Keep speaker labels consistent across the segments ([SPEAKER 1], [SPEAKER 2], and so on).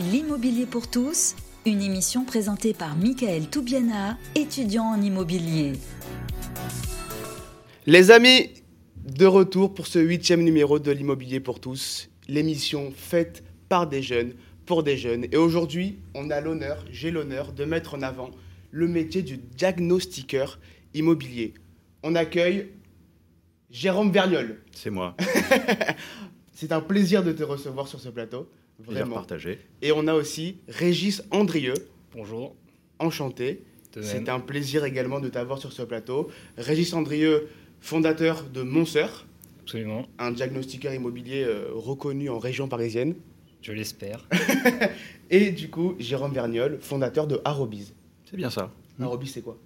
[SPEAKER 1] L'immobilier pour tous, une émission présentée par Michael Toubiana, étudiant en immobilier.
[SPEAKER 2] Les amis, de retour pour ce huitième numéro de l'immobilier pour tous, l'émission faite par des jeunes, pour des jeunes. Et aujourd'hui, on a l'honneur, j'ai l'honneur de mettre en avant le métier du diagnostiqueur immobilier. On accueille Jérôme Verniol.
[SPEAKER 3] C'est moi.
[SPEAKER 2] C'est un plaisir de te recevoir sur ce plateau.
[SPEAKER 3] Plaisir
[SPEAKER 2] Vraiment.
[SPEAKER 3] partagé.
[SPEAKER 2] Et on a aussi Régis Andrieux.
[SPEAKER 4] Bonjour.
[SPEAKER 2] Enchanté. C'est un plaisir également de t'avoir sur ce plateau. Régis Andrieux, fondateur de Monseur,
[SPEAKER 4] Absolument,
[SPEAKER 2] un diagnostiqueur immobilier euh, reconnu en région parisienne.
[SPEAKER 4] je l'espère.
[SPEAKER 2] Et du coup, Jérôme Verniol, fondateur de Arobiz.
[SPEAKER 3] C'est bien ça.
[SPEAKER 2] Arobiz, c'est quoi?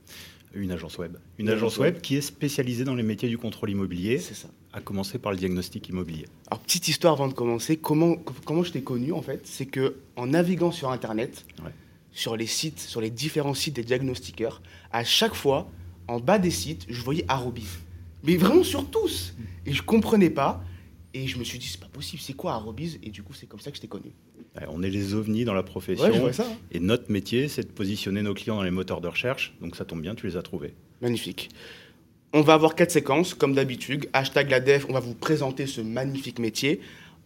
[SPEAKER 3] Une agence web. Une,
[SPEAKER 2] Une
[SPEAKER 3] agence
[SPEAKER 2] agence
[SPEAKER 3] web
[SPEAKER 2] web.
[SPEAKER 3] qui est spécialisée dans les métiers du contrôle immobilier,
[SPEAKER 2] C'est ça.
[SPEAKER 3] À commencer par le diagnostic immobilier.
[SPEAKER 2] Alors, petite histoire avant de commencer. Comment, comment je t'ai connu, en fait C'est que en naviguant sur Internet,
[SPEAKER 3] Ouais.
[SPEAKER 2] sur les sites, sur les différents sites des diagnostiqueurs, à chaque fois, en bas des sites, je voyais Arobiz. Mais vraiment sur tous Et je comprenais pas. Et je me suis dit, c'est pas possible, c'est quoi Arobiz Et du coup, c'est comme ça que je t'ai connu.
[SPEAKER 3] On est les ovnis dans la profession.
[SPEAKER 2] Ouais, je vois ça. hein.
[SPEAKER 3] Et notre métier, c'est de positionner nos clients dans les moteurs de recherche. Donc ça tombe bien, tu les as trouvés.
[SPEAKER 2] Magnifique. On va avoir quatre séquences, comme d'habitude. Hashtag la def, on va vous présenter ce magnifique métier.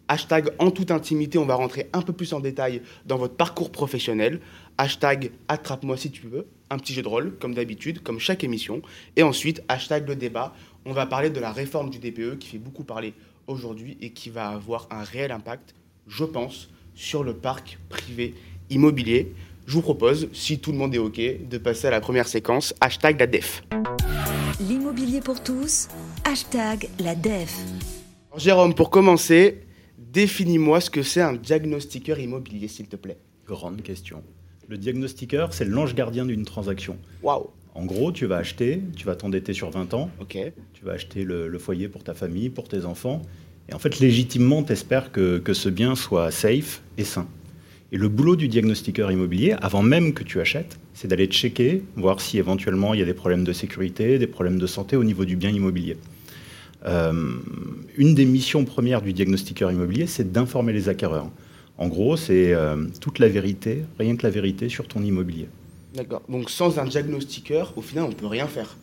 [SPEAKER 2] Hashtag en toute intimité, on va rentrer un peu plus en détail dans votre parcours professionnel. Hashtag attrape-moi si tu veux. Un petit jeu de rôle, comme d'habitude, comme chaque émission. Et ensuite, hashtag le débat. On va parler de la réforme du DPE qui fait beaucoup parler aujourd'hui et qui va avoir un réel impact, je pense, sur le parc privé immobilier. Je vous propose, si tout le monde est OK, de passer à la première séquence. Hashtag la def.
[SPEAKER 1] L'immobilier pour tous, hashtag la DEF.
[SPEAKER 2] Alors, Jérôme, pour commencer, définis-moi ce que c'est un diagnostiqueur immobilier, s'il te plaît.
[SPEAKER 3] Grande question. Le diagnostiqueur, c'est l'ange gardien d'une transaction.
[SPEAKER 2] Waouh,
[SPEAKER 3] En gros, tu vas acheter, tu vas t'endetter sur 20 ans,
[SPEAKER 2] ok.
[SPEAKER 3] tu vas acheter le, le foyer pour ta famille, pour tes enfants. Et en fait, légitimement, tu espères que, que ce bien soit safe et sain. Et le boulot du diagnostiqueur immobilier, avant même que tu achètes, c'est d'aller checker, voir si éventuellement il y a des problèmes de sécurité, des problèmes de santé au niveau du bien immobilier. Euh, une des missions premières du diagnostiqueur immobilier, c'est d'informer les acquéreurs. En gros, c'est euh, toute la vérité, rien que la vérité sur ton immobilier.
[SPEAKER 2] D'accord. Donc sans un diagnostiqueur, au final, on peut rien faire.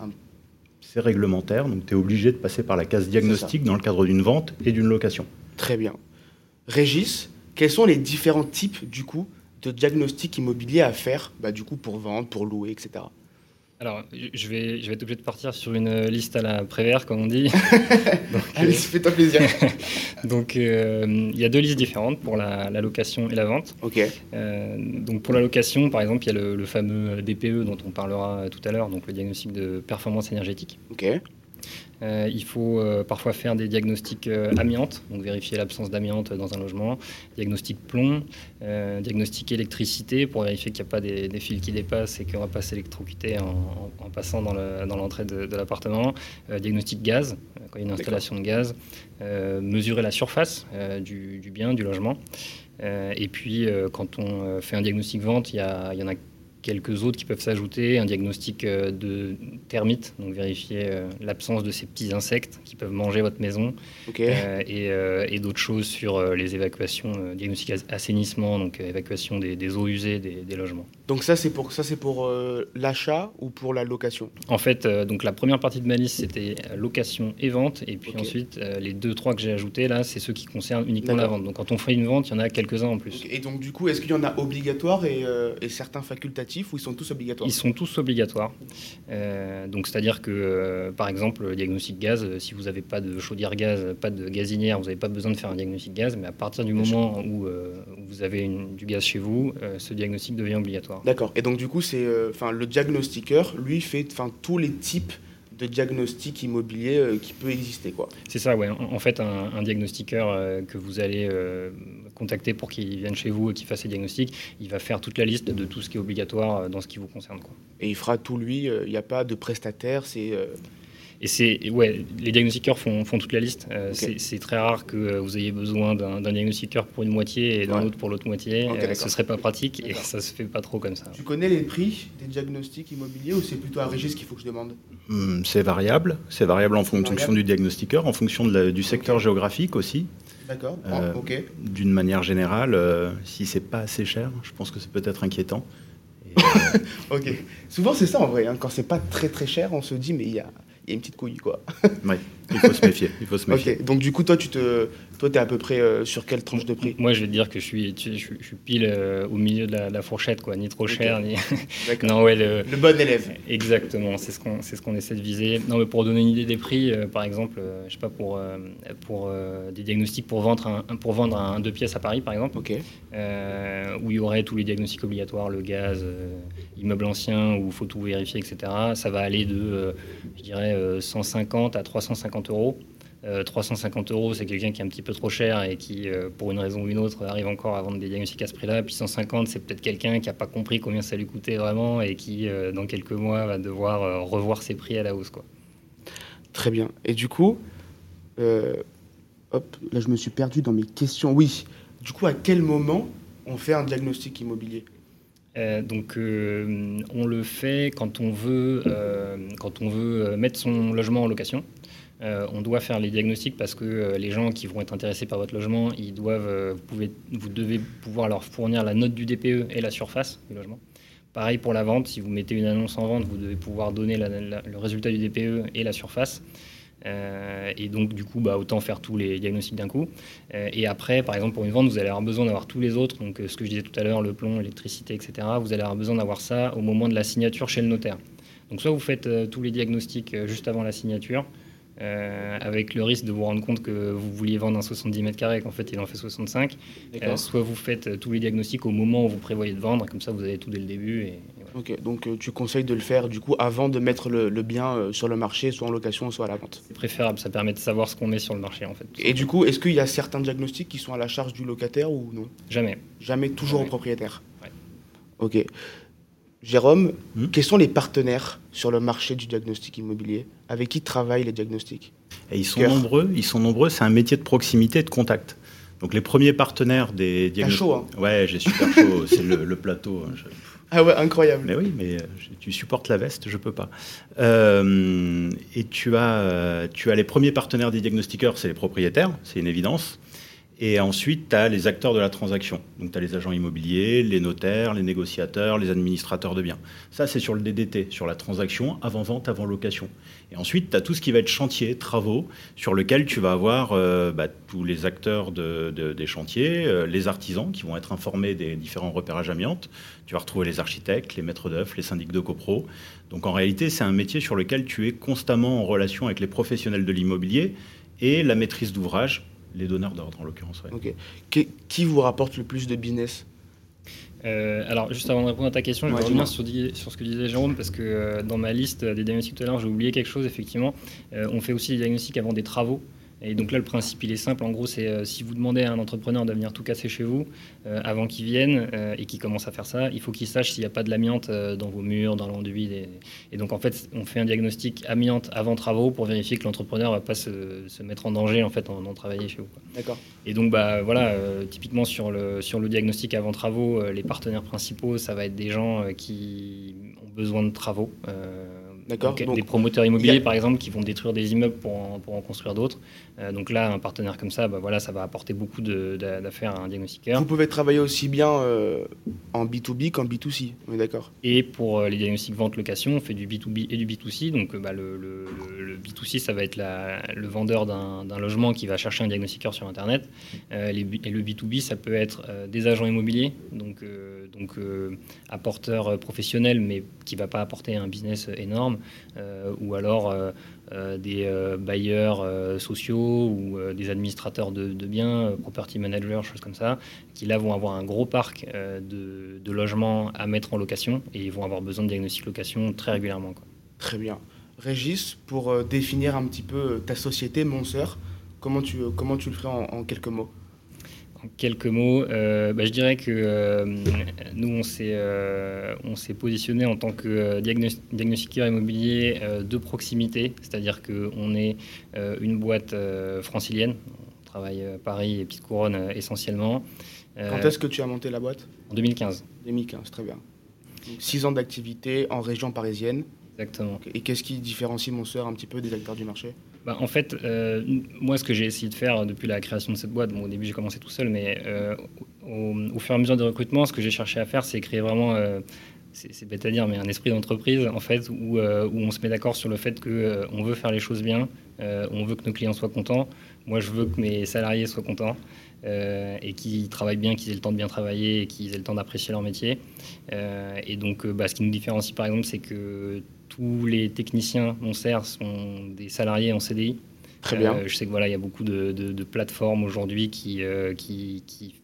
[SPEAKER 3] C'est réglementaire, donc tu es obligé de passer par la case diagnostic dans le cadre d'une vente et d'une location.
[SPEAKER 2] Très bien. Régis, quels sont les différents types, du coup, de diagnostic immobilier à faire, bah, du coup, pour vendre, pour louer, etc.
[SPEAKER 4] Alors, je vais, je vais être obligé de partir sur une liste à la Prévert, comme on dit. donc,
[SPEAKER 2] Allez, fais-toi plaisir.
[SPEAKER 4] euh, donc, euh, il y a deux listes différentes pour la, la location et la vente.
[SPEAKER 2] ok.
[SPEAKER 4] Euh, donc, pour la location, par exemple, il y a le, le fameux DPE dont on parlera tout à l'heure, donc le diagnostic de performance énergétique.
[SPEAKER 2] Ok.
[SPEAKER 4] Euh, il faut euh, parfois faire des diagnostics euh, amiante, donc vérifier l'absence d'amiante dans un logement, diagnostic plomb, euh, diagnostic électricité pour vérifier qu'il n'y a pas des, des fils qui dépassent et qu'on ne va pas s'électrocuter en, en- en passant dans le- dans l'entrée de, de l'appartement, diagnostic gaz, quand il y a une installation de gaz, mesurer la surface du, du bien, du logement. Et puis, quand on fait un diagnostic vente, il y, y en a quelques autres qui peuvent s'ajouter. Un diagnostic euh, de termites, donc vérifier euh, l'absence de ces petits insectes qui peuvent manger votre maison. Euh, et et d'autres choses sur les évacuations, diagnostic as- assainissement, donc évacuation des, des eaux usées des, des logements.
[SPEAKER 2] Donc ça, c'est pour, ça, c'est pour euh, l'achat ou pour la location?
[SPEAKER 4] En fait, euh, donc la première partie de ma liste, c'était location et vente. Et puis ensuite, euh, les deux, trois que j'ai ajoutés, là, c'est ceux qui concernent uniquement la vente. Donc quand on fait une vente, il y en a quelques-uns en plus.
[SPEAKER 2] Et donc, du coup, est-ce qu'il y en a et, euh, et certains facultatifs? Ou ils sont tous obligatoires
[SPEAKER 4] Ils sont tous obligatoires. Euh, donc, c'est-à-dire que, euh, par exemple, le diagnostic gaz, euh, si vous n'avez pas de chaudière gaz, pas de gazinière, vous n'avez pas besoin de faire un diagnostic gaz. Mais à partir du moment où, vous avez une- du gaz chez vous, ce diagnostic devient obligatoire.
[SPEAKER 2] D'accord. Et donc, du coup, c'est, enfin, le diagnostiqueur, lui, fait tous les types de diagnostics immobiliers euh, qui peut exister, quoi.
[SPEAKER 4] C'est ça, ouais. En, en fait, un, un diagnostiqueur euh, que vous allez euh, contacter pour qu'il vienne chez vous et qu'il fasse ses diagnostics, il va faire toute la liste de tout ce qui est obligatoire dans ce qui vous concerne. Quoi.
[SPEAKER 2] Et il fera tout lui. Il n'y a pas de prestataire. C'est
[SPEAKER 4] Et c'est ouais, les diagnostiqueurs font, font toute la liste. Euh, c'est- très rare que euh, vous ayez besoin d'un diagnostiqueur pour une moitié et d'un
[SPEAKER 2] Ouais.
[SPEAKER 4] autre pour l'autre moitié.
[SPEAKER 2] Ok,
[SPEAKER 4] Euh, ce serait pas pratique et ça se fait pas trop comme ça.
[SPEAKER 2] Tu connais les prix des diagnostics immobiliers ou c'est plutôt à Régis qu'il faut que je demande?
[SPEAKER 3] Hum, C'est variable. C'est variable en fonction
[SPEAKER 2] variable.
[SPEAKER 3] du diagnostiqueur, en fonction de la- du secteur géographique aussi.
[SPEAKER 2] D'accord.
[SPEAKER 3] Euh,
[SPEAKER 2] Oh, ok.
[SPEAKER 3] D'une manière générale, euh, si c'est pas assez cher, je pense que c'est peut-être inquiétant. Et,
[SPEAKER 2] Ok. Souvent c'est ça en vrai. hein. Quand c'est pas très très cher, on se dit mais il y a, il y a une petite couille quoi.
[SPEAKER 3] il faut se méfier. Il faut se méfier.
[SPEAKER 2] Ok. Donc du coup toi tu te, toi t'es à peu près euh, sur quelle tranche de prix?
[SPEAKER 4] Moi, je vais te dire que je suis, je, suis- je suis pile euh, au milieu de la, fourchette, quoi. Ni trop cher, ni. Non, ouais, le,
[SPEAKER 2] Le bon élève.
[SPEAKER 4] Exactement, c'est ce qu'on c'est ce qu'on essaie de viser. Non, mais pour donner une idée des prix, euh, par exemple, euh, je sais pas pour euh, pour euh, des diagnostics pour vendre un, pour vendre un deux pièces à Paris, par exemple,
[SPEAKER 2] Ok.
[SPEAKER 4] euh, où il y aurait tous les diagnostics obligatoires, le gaz, euh, immeuble ancien ou faut tout vérifier, etc. Ça va aller de, euh, je dirais, euh, 150 à 350 euros. Euh, 350 euros, c'est quelqu'un qui est un petit peu trop cher et qui, euh, pour une raison ou une autre, arrive encore à vendre des diagnostics à ce prix-là. Puis 150, c'est peut-être quelqu'un qui n'a pas compris combien ça lui coûtait vraiment et qui, euh, dans quelques mois, va devoir euh, revoir ses prix à la hausse. Quoi.
[SPEAKER 2] Très bien. Et du coup, euh, hop, là je me suis perdu dans mes questions. Oui. Du coup, à quel moment on fait un diagnostic immobilier?
[SPEAKER 4] Euh, donc, euh, on le fait quand on veut, euh, quand on veut euh, mettre son logement en location. Euh, on doit faire les diagnostics parce que euh, les gens qui vont être intéressés par votre logement, ils doivent, euh, vous, pouvez, vous devez pouvoir leur fournir la note du DPE et la surface du logement. Pareil pour la vente, si vous mettez une annonce en vente, vous devez pouvoir donner le résultat du DPE et la surface. Et donc, du coup, bah, autant faire tous les diagnostics d'un coup. Et après, par exemple, pour une vente, vous allez avoir besoin d'avoir tous les autres. Donc, ce que je disais tout à l'heure, le plomb, l'électricité, etc. Vous allez avoir besoin d'avoir ça au moment de la signature chez le notaire. Donc, soit vous faites tous les diagnostics juste avant la signature, euh, avec le risque de vous rendre compte que vous vouliez vendre un 70 mètres carrés et qu'en fait, il en fait 65. Euh, soit vous faites euh, tous les diagnostics au moment où vous prévoyez de vendre, comme ça, vous avez tout dès le début. Et, et voilà.
[SPEAKER 2] Ok. Donc euh, tu conseilles de le faire du coup avant de mettre le, le bien sur le marché, soit en location, soit à la vente?
[SPEAKER 4] C'est préférable, ça permet de savoir ce qu'on met sur le marché, en fait.
[SPEAKER 2] Et du coup, est-ce qu'il y a certains diagnostics qui sont à la charge du locataire ou non?
[SPEAKER 4] Jamais.
[SPEAKER 2] Jamais, toujours au propriétaire?
[SPEAKER 4] Ouais.
[SPEAKER 2] Ok. Jérôme,
[SPEAKER 3] Hmm?
[SPEAKER 2] quels sont les partenaires sur le marché du diagnostic immobilier? Avec qui travaillent les diagnostics?
[SPEAKER 3] Et ils sont
[SPEAKER 2] Cœur.
[SPEAKER 3] nombreux. Ils sont nombreux. C'est un métier de proximité, et de contact. Donc les premiers partenaires des diagnostics.
[SPEAKER 2] chaud, hein
[SPEAKER 3] Ouais, j'ai super chaud. c'est le, le plateau. hein. Je-
[SPEAKER 2] Ah ouais, incroyable.
[SPEAKER 3] Mais oui, mais euh, tu supportes la veste, je peux pas. Euh, et tu as, euh, tu as les premiers partenaires des diagnostiqueurs, c'est les propriétaires, c'est une évidence. Et ensuite, tu as les acteurs de la transaction. Donc, tu as les agents immobiliers, les notaires, les négociateurs, les administrateurs de biens. Ça, c'est sur le DDT, sur la transaction, avant-vente, avant-location. Et ensuite, tu as tout ce qui va être chantier, travaux, sur lequel tu vas avoir euh, bah, tous les acteurs de- de- des chantiers, euh, les artisans qui vont être informés des différents repérages amiantes. Tu vas retrouver les architectes, les maîtres d'œuvre, les syndics de copro. Donc, en réalité, c'est un métier sur lequel tu es constamment en relation avec les professionnels de l'immobilier et la maîtrise d'ouvrage, les donneurs d'ordre en l'occurrence. ouais.
[SPEAKER 2] Ok. Qui, qui vous rapporte le plus de business?
[SPEAKER 4] Euh, alors, juste avant de répondre à ta question, je vais revenir sur ce que disait Jérôme, parce que euh, dans ma liste des diagnostics tout à l'heure, j'ai oublié quelque chose, effectivement. Euh, on fait aussi des diagnostics avant des travaux. Et donc là, le principe, il est simple. En gros, c'est euh, si vous demandez à un entrepreneur de venir tout casser chez vous, euh, avant qu'il vienne euh, et qu'il commence à faire ça, il faut qu'il sache s'il n'y a pas de l'amiante dans vos murs, dans l'enduit. Et, et donc, en fait, on fait un diagnostic amiante avant travaux pour vérifier que l'entrepreneur ne va pas se, se mettre en danger en fait, en, en travaillant chez vous.
[SPEAKER 2] D'accord.
[SPEAKER 4] Et donc, bah, voilà, typiquement sur le, sur le diagnostic avant travaux, les partenaires principaux, ça va être des gens qui ont besoin de travaux. euh,
[SPEAKER 2] D'accord,
[SPEAKER 4] donc,
[SPEAKER 2] donc,
[SPEAKER 4] des promoteurs immobiliers,
[SPEAKER 2] a-
[SPEAKER 4] par exemple, qui vont détruire des immeubles pour en, pour en construire d'autres. Euh, donc là, un partenaire comme ça, bah, voilà, ça va apporter beaucoup d'affaires à un diagnostiqueur.
[SPEAKER 2] Vous pouvez travailler aussi bien euh, en B2B qu'en B2C, on est d'accord?
[SPEAKER 4] Et pour euh, les diagnostics vente-location, on fait du B2B et du B2C. Donc bah, le, le- le- le B2C, ça va être la- le vendeur d'un logement qui va chercher un diagnostiqueur sur Internet. Les et le B2B, ça peut être des agents immobiliers, donc, donc apporteurs professionnels, mais qui ne va pas apporter un business énorme. Euh, ou alors euh, euh, des bailleurs sociaux ou des administrateurs de, biens, property managers, choses comme ça, qui là vont avoir un gros parc de, logements à mettre en location et ils vont avoir besoin de diagnostic location très régulièrement. quoi.
[SPEAKER 2] Très bien. Régis, pour définir un petit peu ta société, Monseur, comment tu, comment tu le ferais en quelques mots?
[SPEAKER 4] En quelques mots, euh, bah, je dirais que euh, nous, on s'est euh, on s'est positionné en tant que euh, diagnos- diagnostiqueur immobilier de proximité, c'est-à-dire qu'on est une boîte francilienne. On travaille à Paris et Petite Couronne essentiellement.
[SPEAKER 2] Quand est-ce que tu as monté la boîte?
[SPEAKER 4] En 2015,
[SPEAKER 2] 2015, très bien. Donc, Six ans d'activité en région parisienne.
[SPEAKER 4] exactement.
[SPEAKER 2] Et qu'est-ce qui différencie Monseur un petit peu des acteurs du marché?
[SPEAKER 4] Bah, en fait, euh, moi, ce que j'ai essayé de faire depuis la création de cette boîte, au début, j'ai commencé tout seul, mais euh, au, fur et à mesure du recrutement, ce que j'ai cherché à faire, c'est créer vraiment, euh, c'est bête à dire, mais un esprit d'entreprise, en fait, où, où, on se met d'accord sur le fait qu'on veut faire les choses bien, on veut que nos clients soient contents. Moi, je veux que mes salariés soient contents. et qu'ils travaillent bien, qu'ils aient le temps de bien travailler et qu'ils aient le temps d'apprécier leur métier. et donc, bah, ce qui nous différencie, par exemple, c'est que tous les techniciens sert sont des salariés en CDI.
[SPEAKER 2] Très bien. Euh,
[SPEAKER 4] je sais que voilà, il y a beaucoup de, plateformes aujourd'hui qui, euh, qui, qui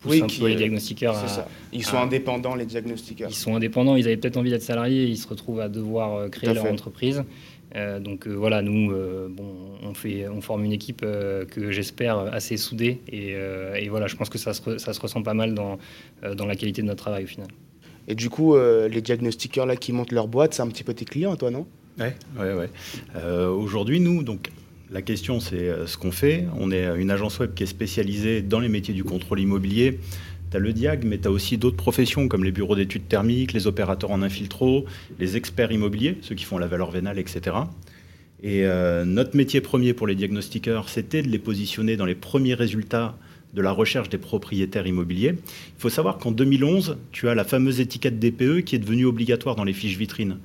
[SPEAKER 4] poussent un peu les diagnostiqueurs.
[SPEAKER 2] ça. Ils sont indépendants, les diagnostiqueurs.
[SPEAKER 4] Ils sont indépendants, ils avaient peut-être envie d'être salariés, ils se retrouvent à devoir euh, créer leur entreprise. donc voilà, nous, bon, on, fait, on forme une équipe que j'espère assez soudée. Et, et, voilà, je pense que ça se, ça se ressent pas mal dans, dans la qualité de notre travail au final.
[SPEAKER 2] Et du coup, euh, les diagnostiqueurs là qui montent leur boîte, c'est un petit peu tes clients, toi, non?
[SPEAKER 3] Ouais, ouais, ouais. Euh, aujourd'hui, nous, donc, la question, c'est euh, ce qu'on fait. On est une agence web qui est spécialisée dans les métiers du contrôle immobilier. Tu as le diag, mais tu as aussi d'autres professions comme les bureaux d'études thermiques, les opérateurs en infiltro, les experts immobiliers, ceux qui font la valeur vénale, etc. Et notre métier premier pour les diagnostiqueurs, c'était de les positionner dans les premiers résultats de la recherche des propriétaires immobiliers. Il faut savoir qu'en 2011, tu as la fameuse étiquette DPE qui est devenue obligatoire dans les fiches vitrines.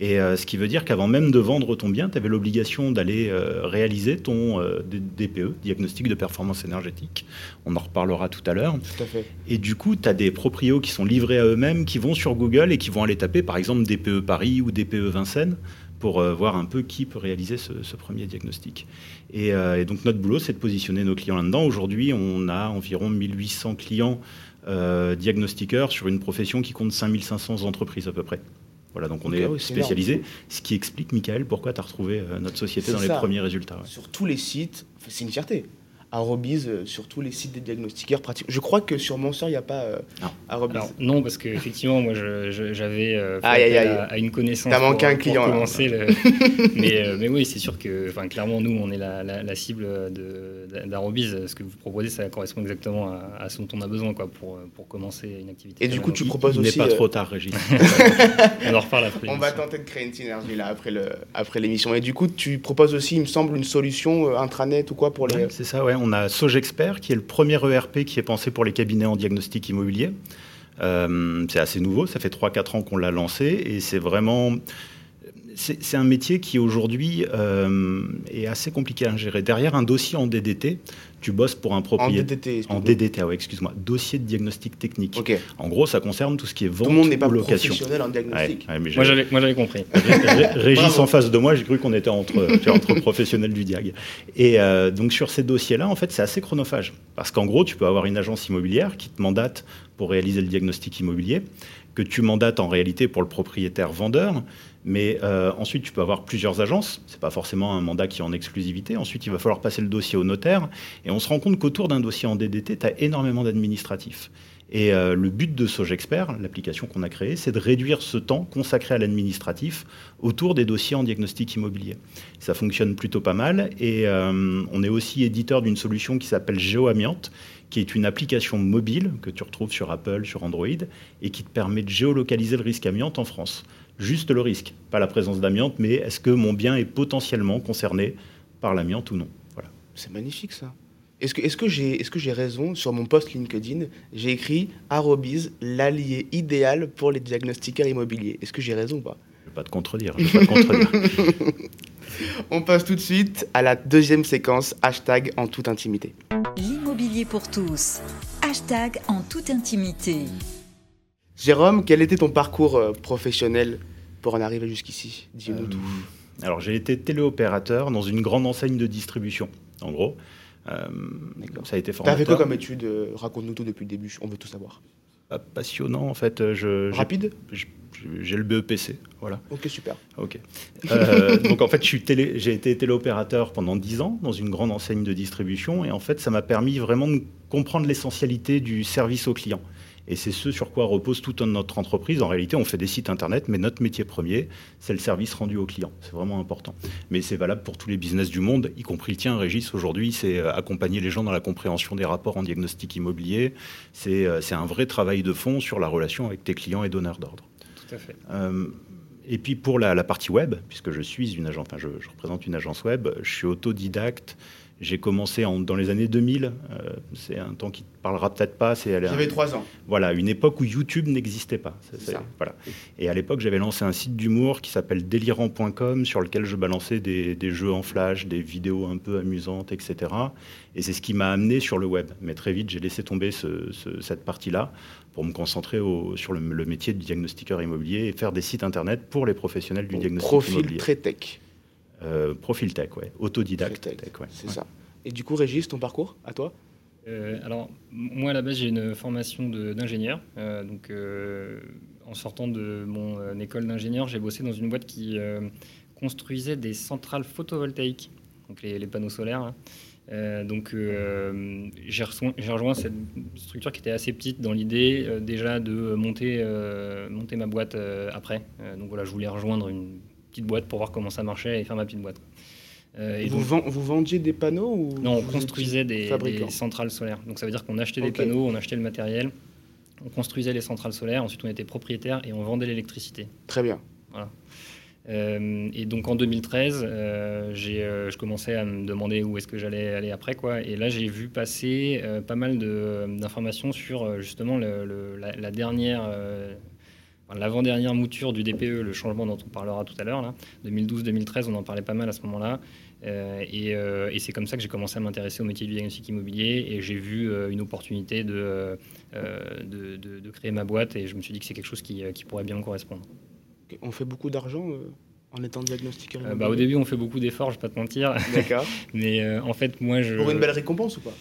[SPEAKER 3] Et euh, ce qui veut dire qu'avant même de vendre ton bien, tu avais l'obligation d'aller euh, réaliser ton euh, DPE, diagnostic de performance énergétique. On en reparlera tout à l'heure.
[SPEAKER 2] Tout à fait.
[SPEAKER 3] Et du coup, tu as des proprios qui sont livrés à eux-mêmes, qui vont sur Google et qui vont aller taper par exemple DPE Paris ou DPE Vincennes pour euh, voir un peu qui peut réaliser ce, premier diagnostic. Euh, et, donc notre boulot, c'est de positionner nos clients là-dedans. Aujourd'hui, on a environ 1800 clients euh, diagnostiqueurs sur une profession qui compte 5500 entreprises à peu près. Voilà, donc on est, spécialisé, ce qui explique, Michael, pourquoi tu as retrouvé notre société dans les premiers résultats.
[SPEAKER 2] Sur tous les sites, c'est une fierté. Arrobise euh, sur tous les sites des diagnostiqueurs pratiques. Je crois que sur mon sort, il n'y a pas euh,
[SPEAKER 4] non. non, parce qu'effectivement, moi, j'avais euh, à, une connaissance.
[SPEAKER 2] T'as manqué un client.
[SPEAKER 4] mais, mais, oui, c'est sûr que, enfin, clairement, nous, on est la, la, cible d'Arobise. Ce que vous proposez, ça correspond exactement à, ce dont on a besoin quoi, pour, pour commencer une activité.
[SPEAKER 2] Et du coup, tu proposes
[SPEAKER 3] aussi.
[SPEAKER 2] Il n'est
[SPEAKER 3] pas trop tard, Régis.
[SPEAKER 4] on en reparle après.
[SPEAKER 2] On va tenter de créer une synergie là après l'émission. Après Et du coup, tu proposes aussi, il me semble, une solution intranet ou quoi pour les.
[SPEAKER 3] c'est ça, ouais on a Sogexpert, qui est le premier ERP qui est pensé pour les cabinets en diagnostic immobilier. Euh, c'est assez nouveau, ça fait 3-4 ans qu'on l'a lancé et c'est vraiment c'est un métier qui aujourd'hui euh, est assez compliqué à gérer. Derrière un dossier en DDT, tu bosses pour un propriétaire.
[SPEAKER 2] En DDT,
[SPEAKER 3] en excuse-moi. Dossier de diagnostic technique. En gros, ça concerne tout ce qui est vente
[SPEAKER 2] tout le monde n'est pas
[SPEAKER 3] location.
[SPEAKER 2] professionnel en diagnostic.
[SPEAKER 4] moi, j'avais compris.
[SPEAKER 3] Régis en face de moi, j'ai cru qu'on était entre, entre professionnels du diag. Et euh, donc, sur ces dossiers-là, en fait, c'est assez chronophage. Parce qu'en gros, tu peux avoir une agence immobilière qui te mandate pour réaliser le diagnostic immobilier, que tu mandates en réalité pour le propriétaire vendeur mais euh, ensuite, tu peux avoir plusieurs agences. Ce n'est pas forcément un mandat qui est en exclusivité. Ensuite, il va falloir passer le dossier au notaire. Et on se rend compte qu'autour d'un dossier en DDT, tu as énormément d'administratifs. Et euh, le but de Sogexpert, l'application qu'on a créée, c'est de réduire ce temps consacré à l'administratif autour des dossiers en diagnostic immobilier. Ça fonctionne plutôt pas mal. Et euh, on est aussi éditeur d'une solution qui s'appelle GeoAmiante, qui est une application mobile que tu retrouves sur Apple, sur Android, et qui te permet de géolocaliser le risque amiante en France juste le risque, pas la présence d'amiante, mais est-ce que mon bien est potentiellement concerné par l'amiante ou non? Voilà.
[SPEAKER 2] C'est magnifique ça. Est-ce que, j'ai que raison sur mon post LinkedIn? J'ai écrit Arobise, l'allié idéal pour les diagnostiqueurs immobiliers. Est-ce que j'ai raison ou pas?
[SPEAKER 3] Je ne vais pas te contredire. Je vais pas te contredire.
[SPEAKER 2] On passe tout de suite à la deuxième séquence, hashtag en toute intimité.
[SPEAKER 1] L'immobilier pour tous, hashtag en toute intimité.
[SPEAKER 2] Jérôme, quel était ton parcours euh, professionnel? Pour en arriver jusqu'ici Dis-nous tout.
[SPEAKER 3] Euh, alors, j'ai été téléopérateur dans une grande enseigne de distribution, en gros. Euh, ça a été
[SPEAKER 2] formateur. T'as fait quoi comme étude Raconte-nous tout depuis le début, on veut tout savoir.
[SPEAKER 3] Passionnant, en fait. Je,
[SPEAKER 2] Rapide
[SPEAKER 3] J'ai le BEPC, voilà.
[SPEAKER 2] Ok, super.
[SPEAKER 3] Ok. donc en fait, j'ai été téléopérateur pendant 10 ans dans une grande enseigne de distribution et en fait, ça m'a permis vraiment de comprendre l'essentialité du service au client. Et c'est ce sur quoi repose toute notre entreprise. En réalité, on fait des sites internet, mais notre métier premier, c'est le service rendu au client. C'est vraiment important. Mais c'est valable pour tous les business du monde, y compris le tien, Régis. Aujourd'hui, c'est euh, accompagner les gens dans la compréhension des rapports en diagnostic immobilier. C'est euh, un vrai travail de fond sur la relation avec tes clients et donneurs d'ordre.
[SPEAKER 4] Tout à fait.
[SPEAKER 3] Euh, Et puis pour la, la, partie web, puisque je suis une agence, enfin je, je, représente une agence web, je suis autodidacte. J'ai commencé en, dans les années 2000. Euh, c'est un temps qui ne parlera peut-être pas.
[SPEAKER 2] J'avais trois ans.
[SPEAKER 3] Voilà, une époque où YouTube n'existait pas. C est, c est, voilà. Et à l'époque, j'avais lancé un site d'humour qui s'appelle délirant.com sur lequel je balançais des, des, jeux en flash, des vidéos un peu amusantes, etc. Et c'est ce qui m'a amené sur le web. Mais très vite, j'ai laissé tomber ce, ce, cette partie-là pour me concentrer au, sur le, le, métier de diagnostiqueur immobilier et faire des sites internet pour les professionnels du diagnostic
[SPEAKER 2] profil
[SPEAKER 3] immobilier.
[SPEAKER 2] très tech.
[SPEAKER 3] Euh, profil tech, ouais. Autodidacte tech, tech ouais.
[SPEAKER 2] C'est ouais. ça. Et du coup, Régis, ton parcours, à toi?
[SPEAKER 4] Euh, alors, moi, à la base, j'ai une formation d'ingénieur. Euh, donc, euh, en sortant de mon euh, école d'ingénieur, j'ai bossé dans une boîte qui euh, construisait des centrales photovoltaïques, donc les, les panneaux solaires. Hein. Euh, donc euh, j'ai rejoint cette structure qui était assez petite dans l'idée euh, déjà de monter, monter ma boîte après. donc voilà, je voulais rejoindre une petite boîte pour voir comment ça marchait et faire ma petite boîte.
[SPEAKER 2] et vous, donc, vend, vous, vendiez des panneaux ou
[SPEAKER 4] Non, on construisait des, des, centrales solaires. Donc ça veut dire qu'on achetait okay. des panneaux, on achetait le matériel, on construisait les centrales solaires, ensuite on était propriétaire et on vendait l'électricité.
[SPEAKER 2] Très bien.
[SPEAKER 4] Voilà. Euh, et donc en 2013, euh, euh, je commençais à me demander où est-ce que j'allais aller après. Quoi. Et là, j'ai vu passer euh, pas mal d'informations sur euh, justement le, le, la, la, dernière, l'avant-dernière mouture du DPE, le changement dont on parlera tout à l'heure. 2012-2013, on en parlait pas mal à ce moment-là. et, et c'est comme ça que j'ai commencé à m'intéresser au métier du diagnostic immobilier et j'ai vu une opportunité de, de, de, de, créer ma boîte et je me suis dit que c'est quelque chose qui, qui pourrait bien me correspondre.
[SPEAKER 2] On fait beaucoup d'argent euh, en étant diagnostiqueur
[SPEAKER 4] euh, bah, Au début, on fait beaucoup d'efforts, je ne vais pas te mentir.
[SPEAKER 2] D'accord.
[SPEAKER 4] Mais euh, en fait, moi, je.
[SPEAKER 2] Pour une belle récompense ou pas?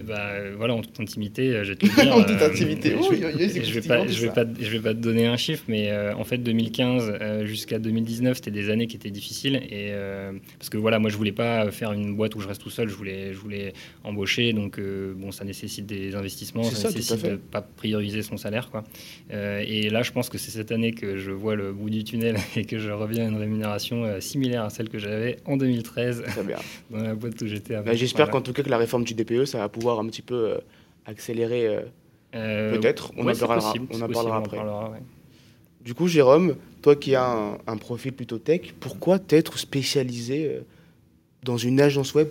[SPEAKER 4] Bah, voilà, en toute intimité, je vais te dire.
[SPEAKER 2] en toute intimité,
[SPEAKER 4] oh, je, vais, je vais pas, je vais pas, je vais pas te donner un chiffre, mais euh, en fait, 2015 euh, jusqu'à 2019, c'était des années qui étaient difficiles et euh, parce que voilà, moi, je voulais pas faire une boîte où je reste tout seul, je voulais, je voulais embaucher, donc bon, ça nécessite des investissements, ça,
[SPEAKER 2] ça
[SPEAKER 4] nécessite de pas prioriser son salaire, quoi. et là, je pense que c'est cette année que je vois le bout du tunnel et que je reviens à une rémunération similaire à celle que j'avais en 2013 dans la boîte où j'étais.
[SPEAKER 2] Bah, J'espère voilà. qu'en tout cas que la réforme du DPE, ça va pouvoir pouvoir un petit peu euh, accélérer euh, euh, Peut-être, on,
[SPEAKER 4] ouais,
[SPEAKER 2] en parlera,
[SPEAKER 4] possible,
[SPEAKER 2] on en
[SPEAKER 4] possible,
[SPEAKER 2] parlera
[SPEAKER 4] on
[SPEAKER 2] après.
[SPEAKER 4] Parlera, ouais.
[SPEAKER 2] Du coup, Jérôme, toi qui as un, un profil plutôt tech, pourquoi t'être spécialisé dans une agence web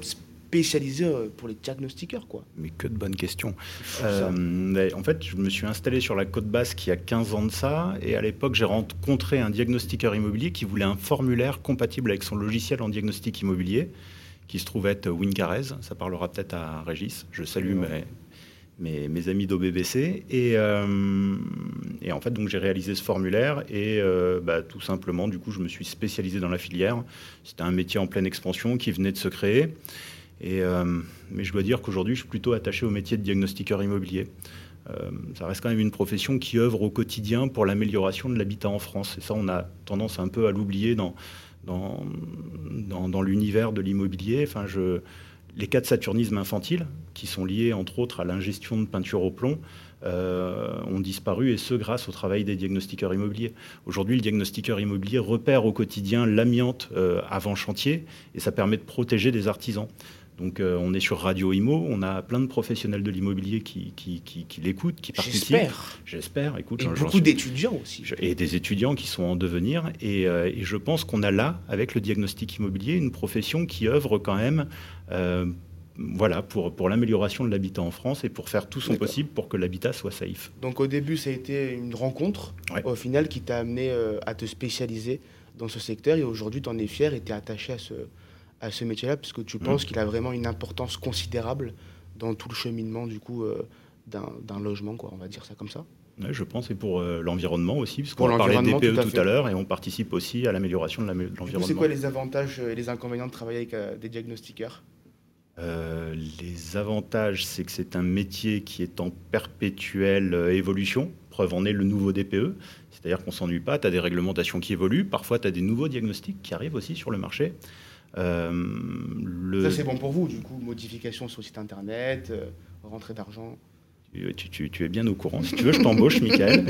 [SPEAKER 2] spécialisée pour les diagnostiqueurs quoi?
[SPEAKER 3] Mais que de bonnes questions. Euh, en fait, je me suis installé sur la côte basque il y a 15 ans de ça, et à l'époque, j'ai rencontré un diagnostiqueur immobilier qui voulait un formulaire compatible avec son logiciel en diagnostic immobilier qui se trouve être Wincarez. Ça parlera peut-être à Régis. Je salue mes, mes, mes, amis d'OBBC. Et, euh, et, en fait, donc j'ai réalisé ce formulaire et euh, bah, tout simplement, du coup, je me suis spécialisé dans la filière. C'était un métier en pleine expansion qui venait de se créer. Et, euh, mais je dois dire qu'aujourd'hui, je suis plutôt attaché au métier de diagnostiqueur immobilier. Ça reste quand même une profession qui œuvre au quotidien pour l'amélioration de l'habitat en France. Et ça, on a tendance un peu à l'oublier dans, dans, l'univers de l'immobilier. Les cas de saturnisme infantile, qui sont liés entre autres à l'ingestion de peinture au plomb, euh, ont disparu, et ce grâce au travail des diagnostiqueurs immobiliers. Aujourd'hui, le diagnostiqueur immobilier repère au quotidien l'amiante euh, avant chantier, et ça permet de protéger des artisans. Donc euh, on est sur Radio Imo, on a plein de professionnels de l'immobilier qui, qui, qui, qui l'écoutent, qui participent.
[SPEAKER 2] J'espère.
[SPEAKER 3] J'espère. Écoute,
[SPEAKER 2] et beaucoup d'étudiants aussi.
[SPEAKER 3] Et des étudiants qui sont en devenir. Et, euh, et, je pense qu'on a là, avec le diagnostic immobilier, une profession qui œuvre quand même. Euh, voilà, pour, pour l'amélioration de l'habitat en France et pour faire tout son possible pour que l'habitat soit safe.
[SPEAKER 2] Donc au début, ça a été une rencontre, ouais. au final, qui t'a amené à te spécialiser dans ce secteur et aujourd'hui, tu en es fier et tu es attaché à ce, à ce métier-là parce que tu penses mmh. qu'il a vraiment une importance considérable dans tout le cheminement du coup euh, d'un logement, quoi, on va dire ça comme ça.
[SPEAKER 3] Ouais, je pense, et pour euh, l'environnement aussi, parce qu'on a parlé de DPE tout à, tout à l'heure, et on participe aussi à l'amélioration de l'environnement.
[SPEAKER 2] C'est quoi les avantages et les inconvénients de travailler avec euh, des diagnostiqueurs?
[SPEAKER 3] Euh, les avantages, c'est que c'est un métier qui est en perpétuelle euh, évolution. Preuve en est le nouveau DPE. C'est-à-dire qu'on ne s'ennuie pas, tu as des réglementations qui évoluent. Parfois, tu as des nouveaux diagnostics qui arrivent aussi sur le marché.
[SPEAKER 2] Euh, le... Ça, c'est bon pour vous, du coup, modification sur le site internet, euh, rentrée d'argent
[SPEAKER 3] tu, tu, tu, es bien au courant. Si tu veux, je t'embauche, Michael.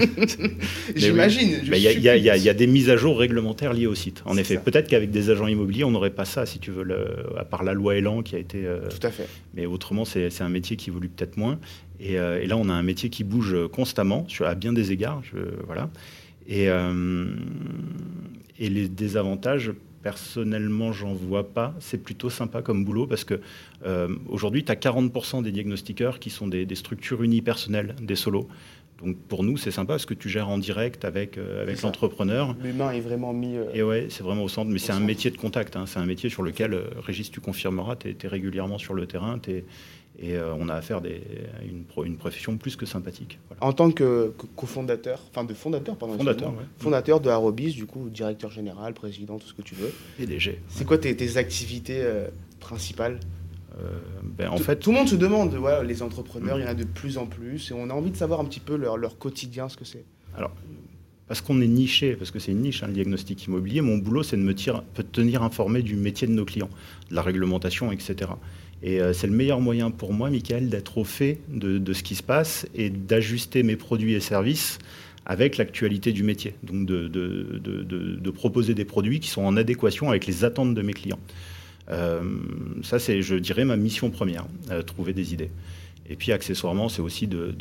[SPEAKER 2] J'imagine.
[SPEAKER 3] Il y, y, y, y, a des mises à jour réglementaires liées au site. En effet, peut-être qu'avec des agents immobiliers, on n'aurait pas ça, si tu veux, le, à part la loi Elan qui a été.
[SPEAKER 2] Euh, Tout à fait.
[SPEAKER 3] Mais autrement, c'est un métier qui évolue peut-être moins. Et, euh, et, là, on a un métier qui bouge constamment, sur, à bien des égards. Je, voilà. Et, et les désavantages, personnellement, j'en vois pas. C'est plutôt sympa comme boulot parce que aujourd'hui, tu as 40% des diagnostiqueurs qui sont des, des structures unipersonnelles, des solos. Donc pour nous, c'est sympa parce que tu gères en direct avec, euh, avec l'entrepreneur.
[SPEAKER 2] L'humain est vraiment mis.
[SPEAKER 3] Euh, et ouais, c'est vraiment au centre. Mais c'est un métier de contact. Hein. C'est un métier sur lequel, euh, Régis, tu confirmeras, tu es, régulièrement sur le terrain. Et on a affaire à une, une, profession plus que sympathique.
[SPEAKER 2] En tant que, cofondateur, enfin de fondateur, pardon.
[SPEAKER 3] Fondateur,
[SPEAKER 2] Fondateur de Arobis, du coup, directeur général, président, tout ce que tu veux.
[SPEAKER 3] PDG.
[SPEAKER 2] C'est quoi tes, tes activités principales?
[SPEAKER 3] Euh, ben, en fait,
[SPEAKER 2] tout le monde se demande, ouais, les entrepreneurs, il y en a de plus en plus, et on a envie de savoir un petit peu leur, leur quotidien, ce que c'est.
[SPEAKER 3] Alors, parce qu'on est niché, parce que c'est une niche, hein, le diagnostic immobilier, mon boulot, c'est de me tenir informé du métier de nos clients, de la réglementation, etc. Et euh, c'est le meilleur moyen pour moi, Michael, d'être au fait de, ce qui se passe et d'ajuster mes produits et services avec l'actualité du métier. Donc de, proposer des produits qui sont en adéquation avec les attentes de mes clients. Euh, ça, c'est, je dirais, ma mission première, euh, trouver des idées. Et puis accessoirement, c'est aussi de,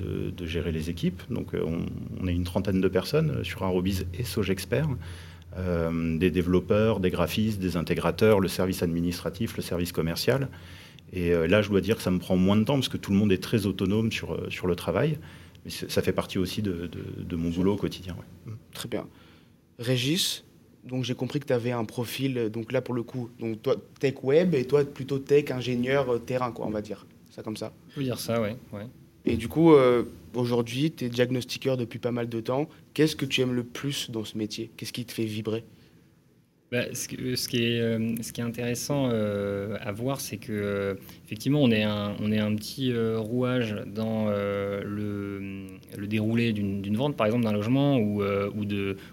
[SPEAKER 3] gérer les équipes. Donc on, est une trentaine de personnes sur Arobis et Sogexpert. des développeurs, des graphistes, des intégrateurs, le service administratif, le service commercial. Et là, je dois dire que ça me prend moins de temps parce que tout le monde est très autonome sur, sur le travail. Mais ça fait partie aussi de, mon boulot au quotidien.
[SPEAKER 2] Très bien. Régis, donc j'ai compris que tu avais un profil, euh, donc là pour le coup, donc toi tech web et toi plutôt tech ingénieur euh, terrain, quoi, on va dire. Ça comme ça
[SPEAKER 4] On peut dire ça, ouais. ouais.
[SPEAKER 2] Et du coup, euh, aujourd'hui, tu es diagnostiqueur depuis pas mal de temps. Qu'est-ce que tu aimes le plus dans ce métier? Qu'est-ce qui te fait vibrer?
[SPEAKER 4] Bah, ce, qui est, euh, ce, qui est, intéressant euh, à voir, c'est que euh, effectivement, on est un, petit rouage dans le, déroulé d'une vente, par exemple, d'un logement ou,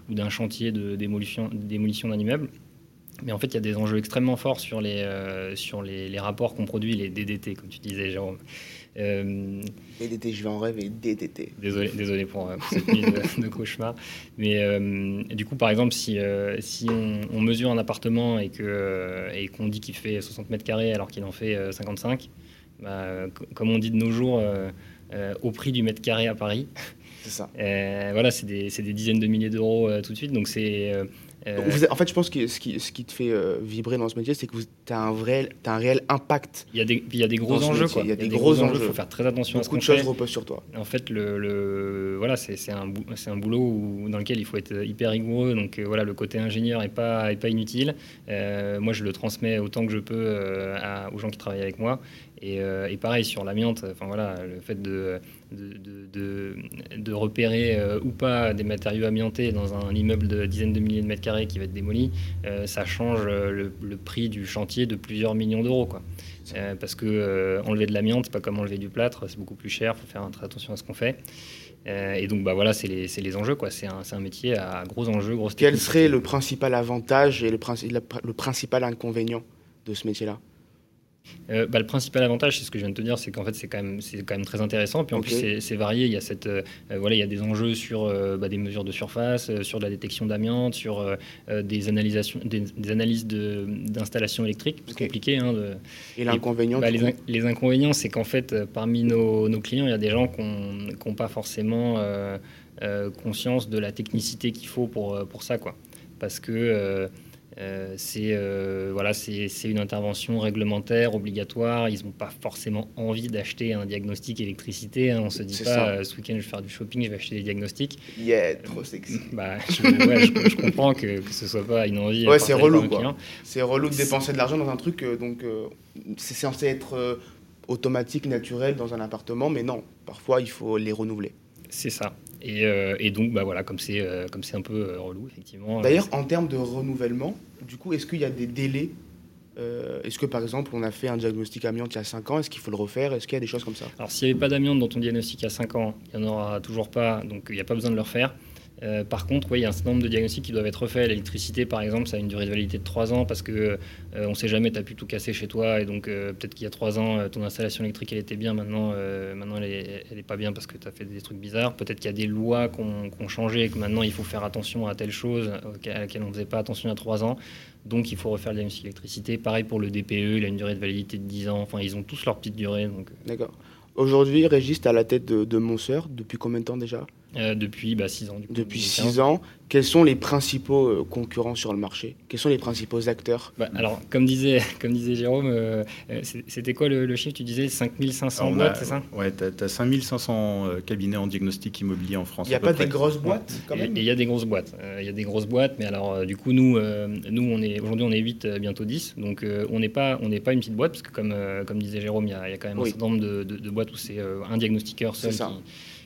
[SPEAKER 4] d'un chantier de démolition, d'un immeuble. Mais en fait, il y a des enjeux extrêmement forts sur les rapports qu'on produit, les DDT, comme tu disais, Jérôme.
[SPEAKER 2] Euh, DDT, je vais en rêver, DDT.
[SPEAKER 4] Désolé, désolé pour, euh, cette nuit de, cauchemar. Mais euh, du coup, par exemple, si, si on, mesure un appartement et qu'on et qu'on dit qu'il fait 60 mètres carrés alors qu'il en fait 55, bah, comme on dit de nos jours, au prix du mètre carré à Paris.
[SPEAKER 2] C'est ça.
[SPEAKER 4] voilà, c'est des, des, dizaines de milliers d'euros tout de suite. Donc c'est
[SPEAKER 2] euh, en fait, je pense que ce qui, ce qui te fait euh, vibrer dans ce métier, c'est que tu as, un vrai, as un réel impact.
[SPEAKER 4] Il y a des, il y a des gros enjeux. Quoi.
[SPEAKER 2] Il y a des, gros, enjeux. Il
[SPEAKER 4] faut faire très attention
[SPEAKER 2] à
[SPEAKER 4] ce qu'on
[SPEAKER 2] fait. Beaucoup de choses reposent sur toi.
[SPEAKER 4] En fait, le, le voilà, c'est un, un boulot où, dans lequel il faut être hyper rigoureux. Donc euh, voilà, le côté ingénieur n'est pas, est pas inutile. moi, je le transmets autant que je peux à, aux gens qui travaillent avec moi. Et, et pareil, sur l'amiante, enfin voilà, le fait de de, de, repérer euh, ou pas des matériaux amiantés dans un immeuble de dizaines de milliers de mètres carrés qui va être démoli, euh, ça change euh, le, prix du chantier de plusieurs millions d'euros. Quoi. parce que enlever de l'amiante, c'est pas comme enlever du plâtre, c'est beaucoup plus cher, il faut faire très attention à ce qu'on fait. et donc bah, voilà, c'est les, les, enjeux. Quoi. C'est, un, un, métier à gros enjeux, grosses
[SPEAKER 2] Quel serait le principal avantage et le, le principal inconvénient de ce métier-là?
[SPEAKER 4] Euh, bah, le principal avantage, c'est ce que je viens de te dire, c'est qu'en fait, c'est quand, même, quand même très intéressant. Puis en plus, c'est varié. Il y, a cette, euh, voilà, il y a des enjeux sur euh, bah, des mesures de surface, sur la détection d'amiante, sur des, analysations, des, analyses d'installation électrique. C'est compliqué. Hein, de...
[SPEAKER 2] Et l'inconvénient
[SPEAKER 4] bah, les, inconvénients, c'est qu'en fait, parmi nos, nos, clients, il y a des gens qui n'ont pas forcément conscience de la technicité qu'il faut pour, pour ça. Quoi. Parce que euh, c'est euh, voilà, c'est une intervention réglementaire obligatoire. Ils n'ont pas forcément envie d'acheter un diagnostic électricité. Hein. On se dit pas euh, ce week-end je vais faire du shopping, je vais acheter des diagnostics.
[SPEAKER 2] Yeah, trop sexy.
[SPEAKER 4] Bah, je, comprends que, que ce soit pas une envie.
[SPEAKER 2] Ouais, c'est relou C'est relou de dépenser de l'argent dans un truc donc c'est censé être automatique, naturel dans un appartement, mais non. Parfois il faut les renouveler.
[SPEAKER 4] C'est ça. Euh, et, donc, bah voilà, comme c'est euh, comme c'est un peu euh, relou, effectivement.
[SPEAKER 2] D'ailleurs, en termes de renouvellement, du coup, est-ce qu'il y a des délais Est-ce que, par exemple, on a fait un diagnostic amiante il y a 5 ans Est-ce qu'il faut le refaire? Est-ce qu'il y a des choses comme ça?
[SPEAKER 4] Alors, s'il n'y avait pas d'amiante dans ton diagnostic il y a 5 ans, il n'y en aura toujours pas, donc il n'y a pas besoin de le refaire. Euh, par contre, il y a un certain nombre de diagnostics qui doivent être refaits. L'électricité, par exemple, ça a une durée de validité de 3 ans parce que euh, on ne sait jamais, tu as pu tout casser chez toi et donc euh, peut-être qu'il y a 3 ans, ton installation électrique elle était bien, maintenant, maintenant elle n'est pas bien parce que tu as fait des trucs bizarres. Peut-être qu'il y a des lois qui ont changé et que maintenant il faut faire attention à telle chose à laquelle on ne faisait pas attention il y a 3 ans. Donc il faut refaire le diagnostic électricité. Pareil pour le DPE, il a une durée de validité de 10 ans. Enfin, ils ont tous leur petite durée.
[SPEAKER 2] D'accord. Aujourd'hui, Régis, tu à la tête de, de Montseur depuis combien de temps déjà?
[SPEAKER 4] Depuis 6 bah, ans.
[SPEAKER 2] depuis 6 ans. Quels sont les principaux euh, concurrents sur le marché? Quels sont les principaux acteurs?
[SPEAKER 4] Bah, Alors, comme disait, comme disait Jérôme, euh, euh, c'était quoi le, chiffre? Tu disais 5500 boîtes, c'est ça?
[SPEAKER 3] Ouais, tu as, 5500 cabinets en diagnostic immobilier en France.
[SPEAKER 2] Il n'y a pas des grosses boîtes quand
[SPEAKER 4] même? Il y a des grosses boîtes. Il y a des grosses boîtes, mais alors, du coup, nous, nous on est, aujourd'hui, on est 8, bientôt 10. Donc, on n'est pas, on pas une petite boîte, parce que comme, comme disait Jérôme, il y, a, quand même un certain nombre de, boîtes où c'est un diagnostiqueur seul qui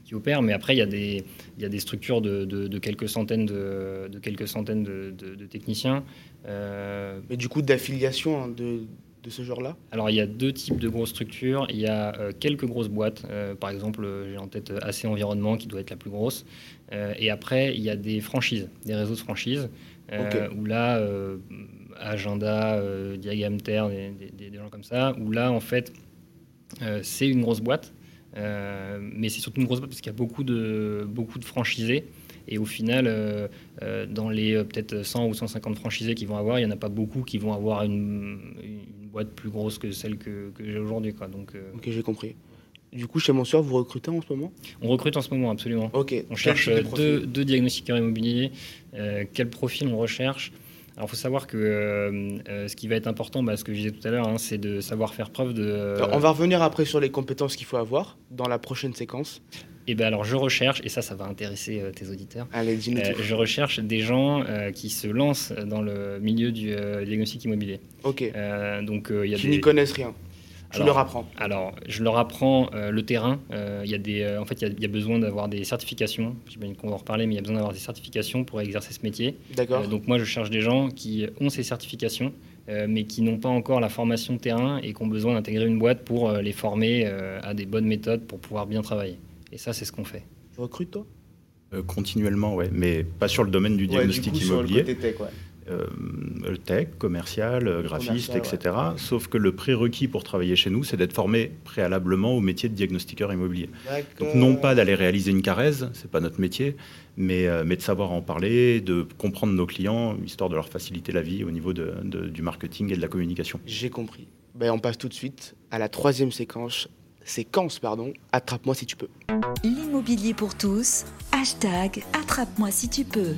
[SPEAKER 4] qui opèrent, mais après, il y a des, il y a des structures de, de, quelques centaines de, de quelques centaines de, techniciens.
[SPEAKER 2] Euh, mais du coup, d'affiliation hein, de, de ce genre-là?
[SPEAKER 4] Alors, il y a deux types de grosses structures. Il y a euh, quelques grosses boîtes. Euh, par exemple, j'ai en tête AC Environnement, qui doit être la plus grosse. et après, il y a des franchises, des réseaux de franchises, où là, Agenda, Diagamter, des, des, gens comme ça, où là, en fait, c'est une grosse boîte euh, mais c'est surtout une grosse boîte parce qu'il y a beaucoup de, beaucoup de franchisés. Et au final, euh, euh, dans les peut-être 100 ou 150 franchisés qu'ils vont avoir, il n'y en a pas beaucoup qui vont avoir une, boîte plus grosse que celle que, que j'ai aujourd'hui. Donc,
[SPEAKER 2] Ok, j'ai compris. Du coup, chez Monsoir, vous recrutez en ce moment?
[SPEAKER 4] On recrute en ce moment, absolument.
[SPEAKER 2] Ok.
[SPEAKER 4] On cherche deux, deux, diagnostiqueurs immobiliers. quel profil on recherche? Alors, il faut savoir que euh, euh, ce qui va être important, bah, ce que je disais tout à l'heure, hein, c'est de savoir faire preuve de.
[SPEAKER 2] on va revenir après sur les compétences qu'il faut avoir dans la prochaine séquence.
[SPEAKER 4] Et eh ben alors je recherche, et ça, ça va intéresser euh, tes auditeurs.
[SPEAKER 2] Allez, dis
[SPEAKER 4] Je recherche des gens qui se lancent dans le milieu du diagnostic immobilier.
[SPEAKER 2] Ok.
[SPEAKER 4] donc il y a
[SPEAKER 2] qui n'y connaissent rien. Je leur apprends.
[SPEAKER 4] Alors, je leur apprends euh, le terrain. Euh, il y a des, euh, en fait, il y, a besoin d'avoir des certifications. J'imagine qu'on va en reparler, mais il y a besoin d'avoir des certifications pour exercer ce métier.
[SPEAKER 2] D'accord.
[SPEAKER 4] donc, moi, je cherche des gens qui ont ces certifications, mais qui n'ont pas encore la formation de terrain et qui ont besoin d'intégrer une boîte pour les former à des bonnes méthodes pour pouvoir bien travailler. Et ça, c'est ce qu'on fait.
[SPEAKER 2] Tu recrutes, toi?
[SPEAKER 3] Continuellement, ouais, mais pas sur le domaine du diagnostic immobilier.
[SPEAKER 2] Sur le côté tech, ouais.
[SPEAKER 3] Euh, tech, commercial, euh, graphiste, etc. Sauf que le prérequis pour travailler chez nous, c'est d'être formé préalablement au métier de diagnostiqueur immobilier. Donc non pas d'aller réaliser une carèse, c'est pas notre métier, mais, euh, mais de savoir en parler, de comprendre nos clients, histoire de leur faciliter la vie au niveau de, du marketing et de la communication.
[SPEAKER 2] J'ai compris. Ben, on passe tout de suite à la troisième séquence. Séquence, pardon. Attrape-moi si tu peux.
[SPEAKER 1] L'immobilier pour tous. Hashtag Attrape-moi si tu peux.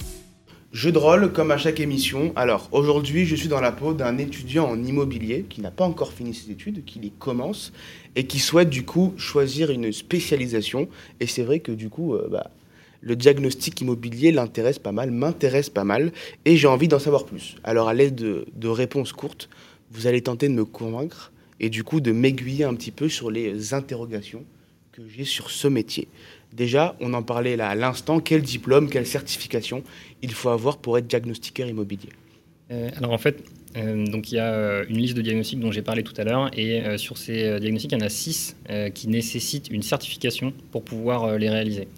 [SPEAKER 2] Jeu de rôle comme à chaque émission. Alors aujourd'hui, je suis dans la peau d'un étudiant en immobilier qui n'a pas encore fini ses études, qui les commence et qui souhaite du coup choisir une spécialisation. Et c'est vrai que du coup, euh, bah, le diagnostic immobilier l'intéresse pas mal, m'intéresse pas mal et j'ai envie d'en savoir plus. Alors à l'aide de, de réponses courtes, vous allez tenter de me convaincre et du coup de m'aiguiller un petit peu sur les interrogations que j'ai sur ce métier. Déjà, on en parlait là à l'instant, quel diplôme, quelle certification il faut avoir pour être diagnostiqueur immobilier?
[SPEAKER 4] Euh, Alors en fait, euh, donc il y a euh, une liste de diagnostics dont j'ai parlé tout à l'heure, et sur ces diagnostics, il y en a six qui nécessitent une certification pour pouvoir les réaliser.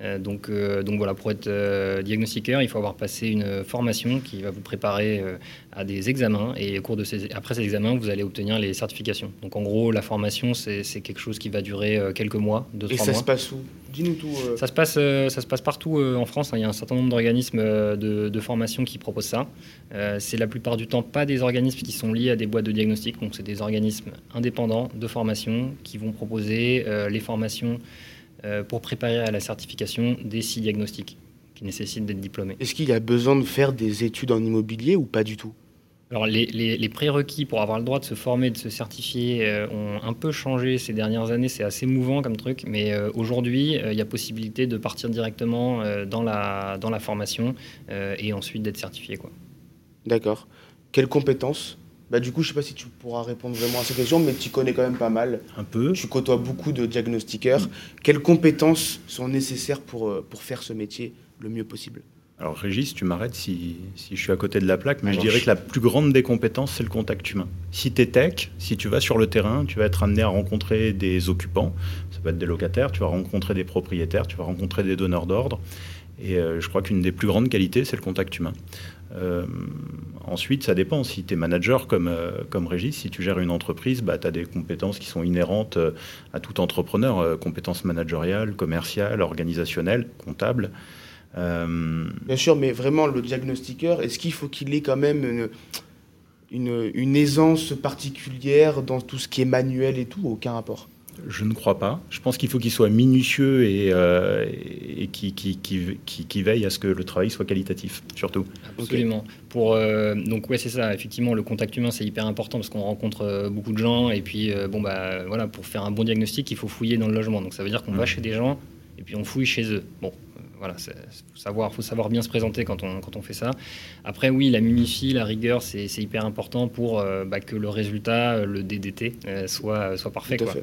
[SPEAKER 4] Euh, donc, euh, donc voilà, pour être euh, diagnostiqueur, il faut avoir passé une formation qui va vous préparer à des examens et au cours de ces, après ces examens, vous allez obtenir les certifications. Donc en gros, la formation, c'est quelque chose qui va durer quelques mois, deux,
[SPEAKER 2] et
[SPEAKER 4] trois mois.
[SPEAKER 2] Et ça se passe où? Dis-nous tout.
[SPEAKER 4] Ça, se passe, ça se passe partout en France. Hein. Il y a un certain nombre d'organismes de, de, formation qui proposent ça. c'est la plupart du temps pas des organismes qui sont liés à des boîtes de diagnostic, donc c'est des organismes indépendants de formation qui vont proposer les formations pour préparer à la certification des six diagnostics qui nécessitent d'être diplômés.
[SPEAKER 2] Est-ce qu'il y a besoin de faire des études en immobilier ou pas du tout?
[SPEAKER 4] Alors les, prérequis pour avoir le droit de se former, de se certifier euh, ont un peu changé ces dernières années. C'est assez mouvant comme truc, mais euh, aujourd'hui, il y a possibilité de partir directement dans, la, dans la formation et ensuite d'être certifié.
[SPEAKER 2] D'accord. Quelles compétences bah, du coup, je sais pas si tu pourras répondre vraiment à cette question, mais tu connais quand même pas mal.
[SPEAKER 3] Un peu.
[SPEAKER 2] Tu côtoies beaucoup de diagnostiqueurs. Quelles compétences sont nécessaires pour, euh, pour faire ce métier le mieux possible?
[SPEAKER 3] Alors Régis, tu m'arrêtes si, si, je suis à côté de la plaque, mais je dirais que la plus grande des compétences, c'est le contact humain. Si tu es tech, si tu vas sur le terrain, tu vas être amené à rencontrer des occupants, ça peut être des locataires, tu vas rencontrer des propriétaires, tu vas rencontrer des donneurs d'ordre. Et euh, je crois qu'une des plus grandes qualités, c'est le contact humain. Euh, ensuite, ça dépend. Si tu es manager comme, euh, comme Régis, si tu gères une entreprise, bah, tu as des compétences qui sont inhérentes euh, à tout entrepreneur, compétences managériales, commerciales, organisationnelles, comptables.
[SPEAKER 2] Bien sûr, mais vraiment, le diagnostiqueur, est-ce qu'il faut qu'il ait quand même une, une, une, aisance particulière dans tout ce qui est manuel et tout? Aucun rapport
[SPEAKER 3] Je ne crois pas. Je pense qu'il faut qu'il soit minutieux et, euh, et qui, qui, qui, qui, veille à ce que le travail soit qualitatif, surtout.
[SPEAKER 4] Absolument. Pour, euh, donc, ouais, c'est ça. Effectivement, le contact humain, c'est hyper important parce qu'on rencontre euh, beaucoup de gens. Et puis, bon, bah, voilà, pour faire un bon diagnostic, il faut fouiller dans le logement. Donc, ça veut dire qu'on va mmh. chez des gens et puis on fouille chez eux. Bon, voilà, il faut savoir, faut savoir bien se présenter quand on, quand on fait ça. Après, oui, la munifie, la rigueur, c'est hyper important pour bah, que le résultat, le DDT, soit, soit parfait. Quoi.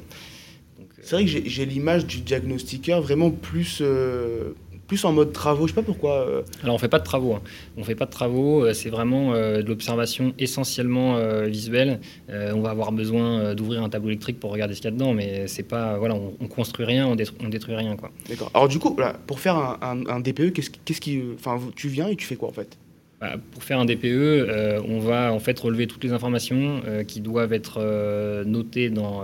[SPEAKER 2] C'est vrai que j'ai l'image du diagnostiqueur vraiment plus, euh, plus en mode travaux. Je sais pas pourquoi. Euh.
[SPEAKER 4] Alors on fait pas de travaux. Hein. On fait pas de travaux. Euh, c'est vraiment de l'observation essentiellement visuelle. on va avoir besoin d'ouvrir un tableau électrique pour regarder ce qu'il y a dedans, mais c'est pas voilà, on, construit rien, on détruit, on détruit rien quoi.
[SPEAKER 2] D'accord. Alors du coup, pour faire un, un, DPE, qu'est-ce qu'est-ce qui, enfin, tu viens et tu fais quoi en fait?
[SPEAKER 4] Bah, pour faire un DPE, euh, on va en fait relever toutes les informations euh, qui doivent être euh, notées dans,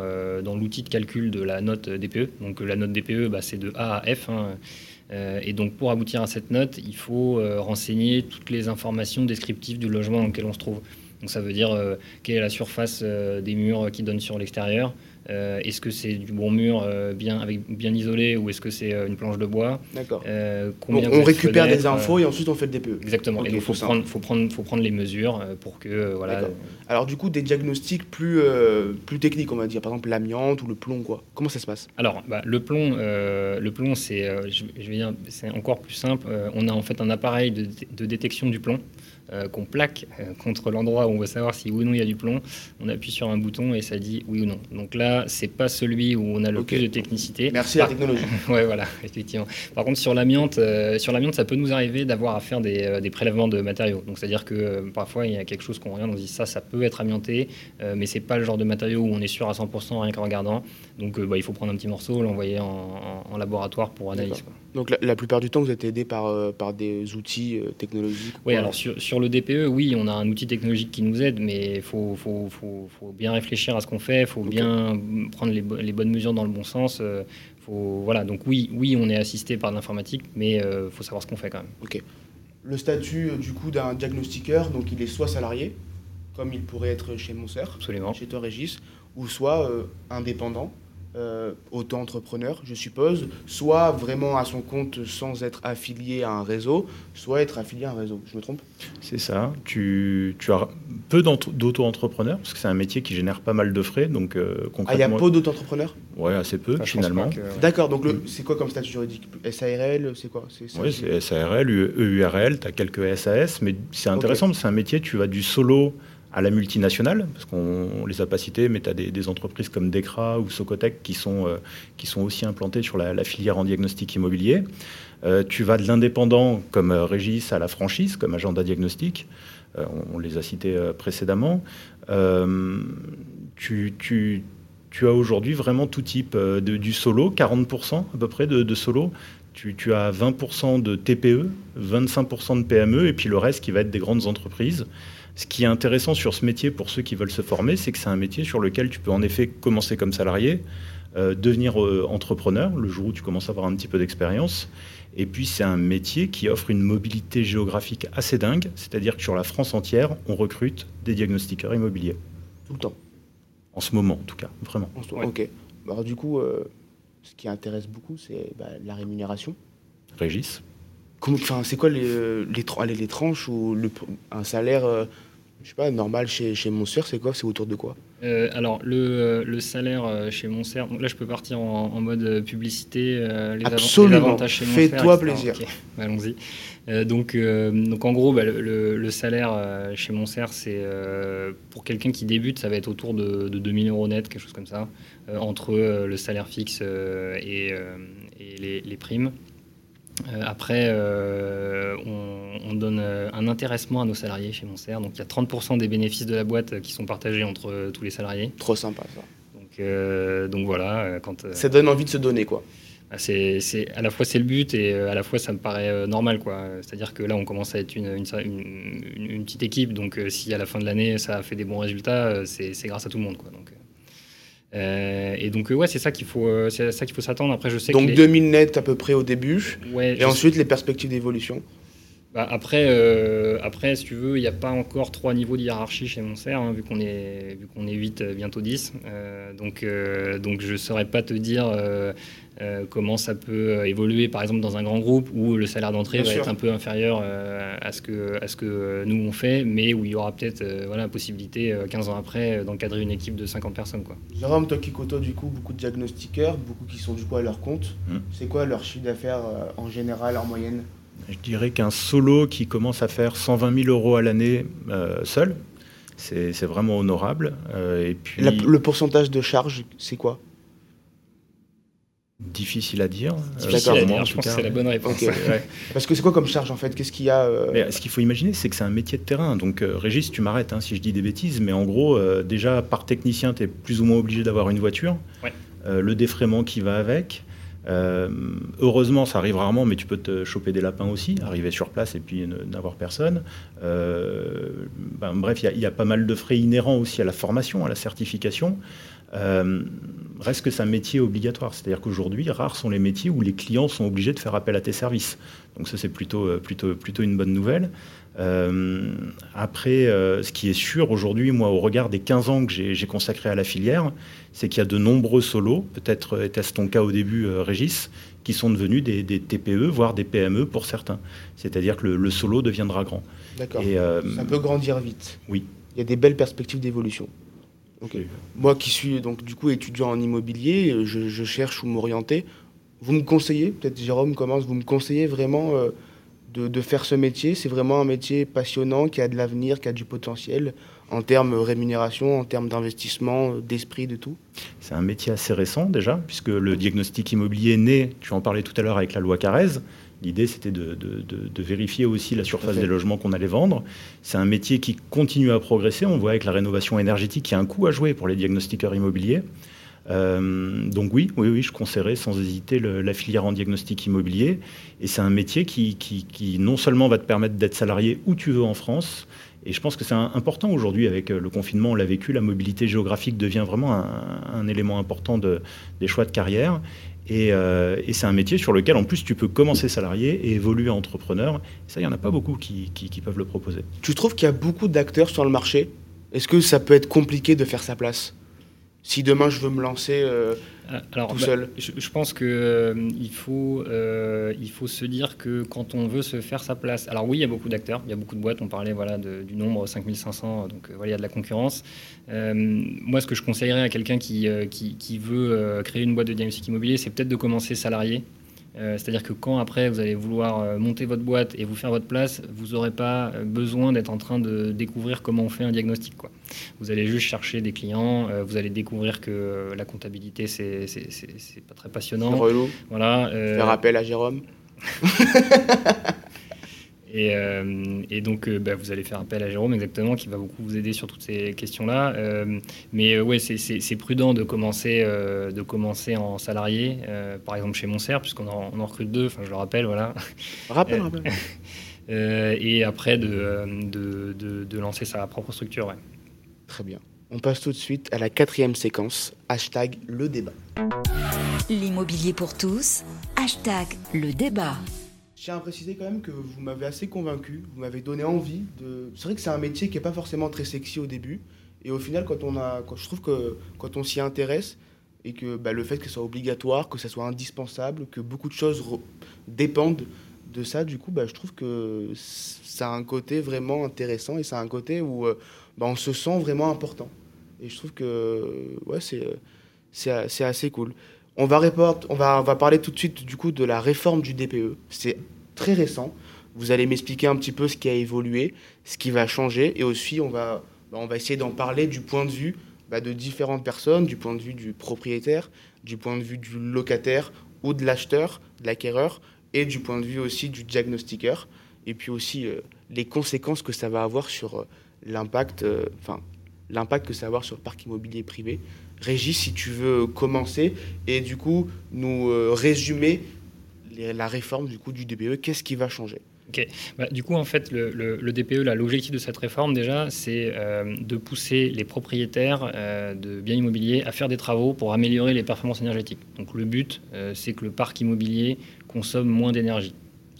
[SPEAKER 4] l'outil de calcul de la note DPE. Donc la note DPE, bah, c'est de A à F. Hein. et donc pour aboutir à cette note, il faut renseigner toutes les informations descriptives du logement dans lequel on se trouve. Donc ça veut dire quelle est la surface des murs qui donnent sur l'extérieur, euh, est-ce que c'est du bon mur euh, bien, avec, bien isolé ou est-ce que c'est euh, une planche de bois
[SPEAKER 2] D'accord. on récupère des infos et ensuite on fait le DPE.
[SPEAKER 4] Exactement. il faut, prendre, faut, prendre, faut prendre les mesures pour que. voilà.
[SPEAKER 2] Alors, du coup, des diagnostics plus, plus techniques, on va dire, par exemple l'amiante ou le plomb, quoi. Comment ça se passe?
[SPEAKER 4] Alors, bah, le plomb, le plomb c'est, je, vais dire, c'est encore plus simple. on a en fait un appareil de, de détection du plomb. Euh, qu'on plaque euh, contre l'endroit où on veut savoir si oui ou non il y a du plomb, on appuie sur un bouton et ça dit oui ou non. Donc là, c'est pas celui où on a le plus de technicité.
[SPEAKER 2] Merci à la technologie.
[SPEAKER 4] ouais, voilà, effectivement. Par contre, sur l'amiante, euh, sur l'amiante, ça peut nous arriver d'avoir à faire des, des, prélèvements de matériaux. Donc c'est-à-dire que parfois il y a quelque chose qu'on regarde, on se dit ça, ça peut être amianté, mais c'est pas le genre de matériau où on est sûr à 100% rien qu'en regardant. Donc bah, il faut prendre un petit morceau, l'envoyer en, laboratoire pour analyse.
[SPEAKER 2] Donc la, plupart du temps, vous êtes aidé par, par des outils technologiques.
[SPEAKER 4] Oui, alors sur, sur le DPE, oui, on a un outil technologique qui nous aide, mais il faut, bien réfléchir à ce qu'on fait, il faut bien prendre les, bonnes mesures dans le bon sens. Euh, voilà, donc oui, oui, on est assisté par l'informatique, mais il euh, faut savoir ce qu'on fait quand même.
[SPEAKER 2] Ok. Le statut euh, du coup d'un diagnostiqueur, donc il est soit salarié, comme il pourrait être chez Monser, chez toi Régis, ou soit indépendant euh, auto-entrepreneur, je suppose, soit vraiment à son compte sans être affilié à un réseau, soit être affilié à un réseau. Je me trompe?
[SPEAKER 3] C'est ça. Tu, tu, as peu d'auto-entrepreneurs, parce que c'est un métier qui génère pas mal de frais. Donc,
[SPEAKER 2] euh, concrètement... Ah, il y a peu d'auto-entrepreneurs?
[SPEAKER 3] Oui, assez peu, finalement.
[SPEAKER 2] D'accord, donc mm. c'est quoi comme statut juridique? SARL, c'est quoi?
[SPEAKER 3] Oui, c'est SARL, EURL, tu as quelques SAS, mais c'est intéressant, c'est un métier, tu vas du solo à la multinationale, parce qu'on les a pas cités, mais tu as des, entreprises comme Decra ou Socotec qui sont, euh, qui sont aussi implantées sur la, filière en diagnostic immobilier. Euh, tu vas de l'indépendant comme euh, Régis à la franchise, comme Agenda Diagnostic. On, les a cités précédemment. Tu, tu, tu, as aujourd'hui vraiment tout type du solo, 40% à peu près de, de solo. Tu, tu, as 20% de TPE, 25% de PME, et puis le reste qui va être des grandes entreprises. Ce qui est intéressant sur ce métier pour ceux qui veulent se former, c'est que c'est un métier sur lequel tu peux en effet commencer comme salarié, euh, devenir euh, entrepreneur le jour où tu commences à avoir un petit peu d'expérience. Et puis c'est un métier qui offre une mobilité géographique assez dingue, c'est-à-dire que sur la France entière, on recrute des diagnostiqueurs immobiliers.
[SPEAKER 2] Tout le temps.
[SPEAKER 3] En ce moment, en tout cas, vraiment.
[SPEAKER 2] Ok. Alors du coup, euh, ce qui intéresse beaucoup, c'est bah, la rémunération.
[SPEAKER 3] Régis
[SPEAKER 2] Enfin, c'est quoi les, les, les, tranches ou le, un salaire je sais pas, normal chez, chez Monster, c'est quoi? C'est autour de quoi?
[SPEAKER 4] Euh, Alors, le, euh, le, salaire euh, chez Monster, donc là je peux partir en, mode publicité, les,
[SPEAKER 2] Absolument. avantages chez. Fais-toi plaisir.
[SPEAKER 4] allons-y. donc, donc en gros, bah, le, le, salaire chez Monster, c'est pour quelqu'un qui débute, ça va être autour de, de 2000 euros net, quelque chose comme ça, entre le salaire fixe et, et les, les primes. Euh, après, euh, on, donne euh, un intéressement à nos salariés chez Monster. Donc il y a 30% des bénéfices de la boîte qui sont partagés entre tous les salariés.
[SPEAKER 2] Trop sympa ça.
[SPEAKER 4] Donc, donc voilà. Quand,
[SPEAKER 2] ça donne envie de se donner quoi.
[SPEAKER 4] Bah, c'est, à la fois c'est le but et à la fois ça me paraît normal quoi. C'est-à-dire que là on commence à être une, une, une, petite équipe. Donc si à la fin de l'année ça a fait des bons résultats, c'est, grâce à tout le monde quoi. Donc, euh, et donc, ouais, c'est ça qu'il faut, euh, c'est ça qu'il faut s'attendre. Après, je sais
[SPEAKER 2] donc 2000 nets à peu près au début. Ouais, et ensuite, les perspectives d'évolution.
[SPEAKER 4] Bah, après, euh, après, si tu veux, il n'y a pas encore trois niveaux de hiérarchie chez Monster, hein, vu qu'on est, vu qu'on est 8, euh, bientôt 10. Euh, donc, donc je ne saurais pas te dire comment ça peut évoluer, par exemple, dans un grand groupe où le salaire d'entrée va être un peu inférieur à, ce que, à ce que nous on fait, mais où il y aura peut-être voilà, la possibilité, 15 ans après, d'encadrer une équipe de 50 personnes. Quoi.
[SPEAKER 2] Jérôme, toi qui côtoies du coup beaucoup de diagnostiqueurs, beaucoup qui sont du coup à leur compte, mmh. c'est quoi leur chiffre d'affaires en général, en moyenne?
[SPEAKER 3] Je dirais qu'un solo qui commence à faire 120 000 euros à l'année euh, seul, c'est vraiment honorable.
[SPEAKER 2] Euh, et puis, le pourcentage de charge, c'est quoi?
[SPEAKER 3] Difficile à dire.
[SPEAKER 4] Difficile à dire, je pense que c'est la bonne réponse.
[SPEAKER 2] Parce que c'est quoi comme charge en fait? Qu'est-ce qu'il y a
[SPEAKER 3] euh Ce qu'il faut imaginer, c'est que c'est un métier de terrain. Donc, Régis, tu m'arrêtes hein, si je dis des bêtises, mais en gros, déjà, par technicien, tu es plus ou moins obligé d'avoir une voiture. le défraiement qui va avec. Euh, heureusement, ça arrive rarement, mais tu peux te choper des lapins aussi, arriver sur place et puis n'avoir personne. Euh, ben, bref, il y, a pas mal de frais inhérents aussi à la formation, à la certification. Euh, reste que c'est un métier obligatoire, c'est-à-dire qu'aujourd'hui, rares sont les métiers où les clients sont obligés de faire appel à tes services. Donc ça, c'est plutôt, plutôt, plutôt une bonne nouvelle. Euh, après, euh, ce qui est sûr aujourd'hui, moi, au regard des 15 ans que j'ai consacrés à la filière, c'est qu'il y a de nombreux solos, peut-être était-ce ton cas au début, euh, Régis, qui sont devenus des, TPE, voire des PME pour certains. C'est-à-dire que le, solo deviendra grand.
[SPEAKER 2] D'accord. ça peut grandir vite.
[SPEAKER 3] Oui.
[SPEAKER 2] Il y a des belles perspectives d'évolution. Moi qui suis donc du coup étudiant en immobilier, je, cherche où m'orienter. Vous me conseillez, peut-être Jérôme commence, vous me conseillez vraiment de, faire ce métier? C'est vraiment un métier passionnant, qui a de l'avenir, qui a du potentiel en termes de rémunération, en termes d'investissement, d'esprit, de tout?
[SPEAKER 3] C'est un métier assez récent déjà, puisque le diagnostic immobilier est né, tu en parlais tout à l'heure avec la loi Carrez. L'idée, c'était de, vérifier aussi la surface des logements qu'on allait vendre. C'est un métier qui continue à progresser. On voit avec la rénovation énergétique qu'il y a un coût à jouer pour les diagnostiqueurs immobiliers. Euh, donc oui, oui, oui, je conseillerais sans hésiter la filière en diagnostic immobilier. Et c'est un métier qui, qui, non seulement va te permettre d'être salarié où tu veux en France, et je pense que c'est important aujourd'hui avec euh, le confinement, on l'a vécu, la mobilité géographique devient vraiment un, élément important de, des choix de carrière. Et, euh, et c'est un métier sur lequel, en plus, tu peux commencer salarié et évoluer entrepreneur. ça, il n'y en a pas beaucoup qui peuvent le proposer.
[SPEAKER 2] Tu trouves qu'il y a beaucoup d'acteurs sur le marché? Est-ce que ça peut être compliqué de faire sa place? Si demain je veux me lancer euh, tout bah, seul.
[SPEAKER 4] je, pense qu'il euh, faut, euh, il faut se dire que quand on veut se faire sa place, alors oui, il y a beaucoup d'acteurs, il y a beaucoup de boîtes, on parlait voilà, du nombre 5500, donc voilà, il y a de la concurrence. moi, ce que je conseillerais à quelqu'un qui, qui, qui, veut créer une boîte de diagnostic immobilier, c'est peut-être de commencer salarié euh, c'est-à-dire que quand après vous allez vouloir euh, monter votre boîte et vous faire votre place, vous n'aurez pas euh, besoin d'être en train de découvrir comment on fait un diagnostic. Quoi. Vous allez juste chercher des clients, vous allez découvrir que la comptabilité, c'est, pas très passionnant.
[SPEAKER 2] Voilà, Faire appel à Jérôme.
[SPEAKER 4] Euh, et, donc, euh, bah, vous allez faire appel à Jérôme, exactement, qui va beaucoup vous aider sur toutes ces questions-là. Euh, mais ouais, c'est prudent de commencer, de commencer en salarié, par exemple chez Monser, puisqu'on en, en, recrute deux, enfin, je le rappelle, voilà.
[SPEAKER 2] Rappel, rappel.
[SPEAKER 4] et après, de, de, de, lancer sa propre structure, ouais.
[SPEAKER 2] Très bien. On passe tout de suite à la quatrième séquence, hashtag le débat.
[SPEAKER 1] L'immobilier pour tous, hashtag le débat.
[SPEAKER 2] Je tiens à préciser quand même que vous m'avez assez convaincu, vous m'avez donné envie de. C'est vrai que c'est un métier qui n'est pas forcément très sexy au début, et au final, quand on a, quand je trouve que quand on s'y intéresse et que bah, le fait que ce soit obligatoire, que ce soit indispensable, que beaucoup de choses dépendent de ça, du coup, bah, je trouve que ça a un côté vraiment intéressant et ça a un côté où euh, bah, on se sent vraiment important. Et je trouve que ouais, c'est assez cool. On va, on, va, on va parler tout de suite du coup de la réforme du DPE. C'est très récent. Vous allez m'expliquer un petit peu ce qui a évolué, ce qui va changer, et aussi on va, bah, on va essayer d'en parler du point de vue bah, de différentes personnes, du point de vue du propriétaire, du point de vue du locataire ou de l'acheteur, de l'acquéreur, et du point de vue aussi du diagnostiqueur, et puis aussi euh, les conséquences que ça va avoir sur euh, l'impact, euh, l'impact que ça va avoir sur le parc immobilier privé. Régis, si tu veux commencer et du coup nous euh, résumer la réforme du coup du DPE, qu'est-ce qui va changer?
[SPEAKER 4] Bah, du coup, en fait, le, DPE, l'objectif de cette réforme, déjà, c'est euh, de pousser les propriétaires euh, de biens immobiliers à faire des travaux pour améliorer les performances énergétiques. Donc, le but, c'est que le parc immobilier consomme moins d'énergie.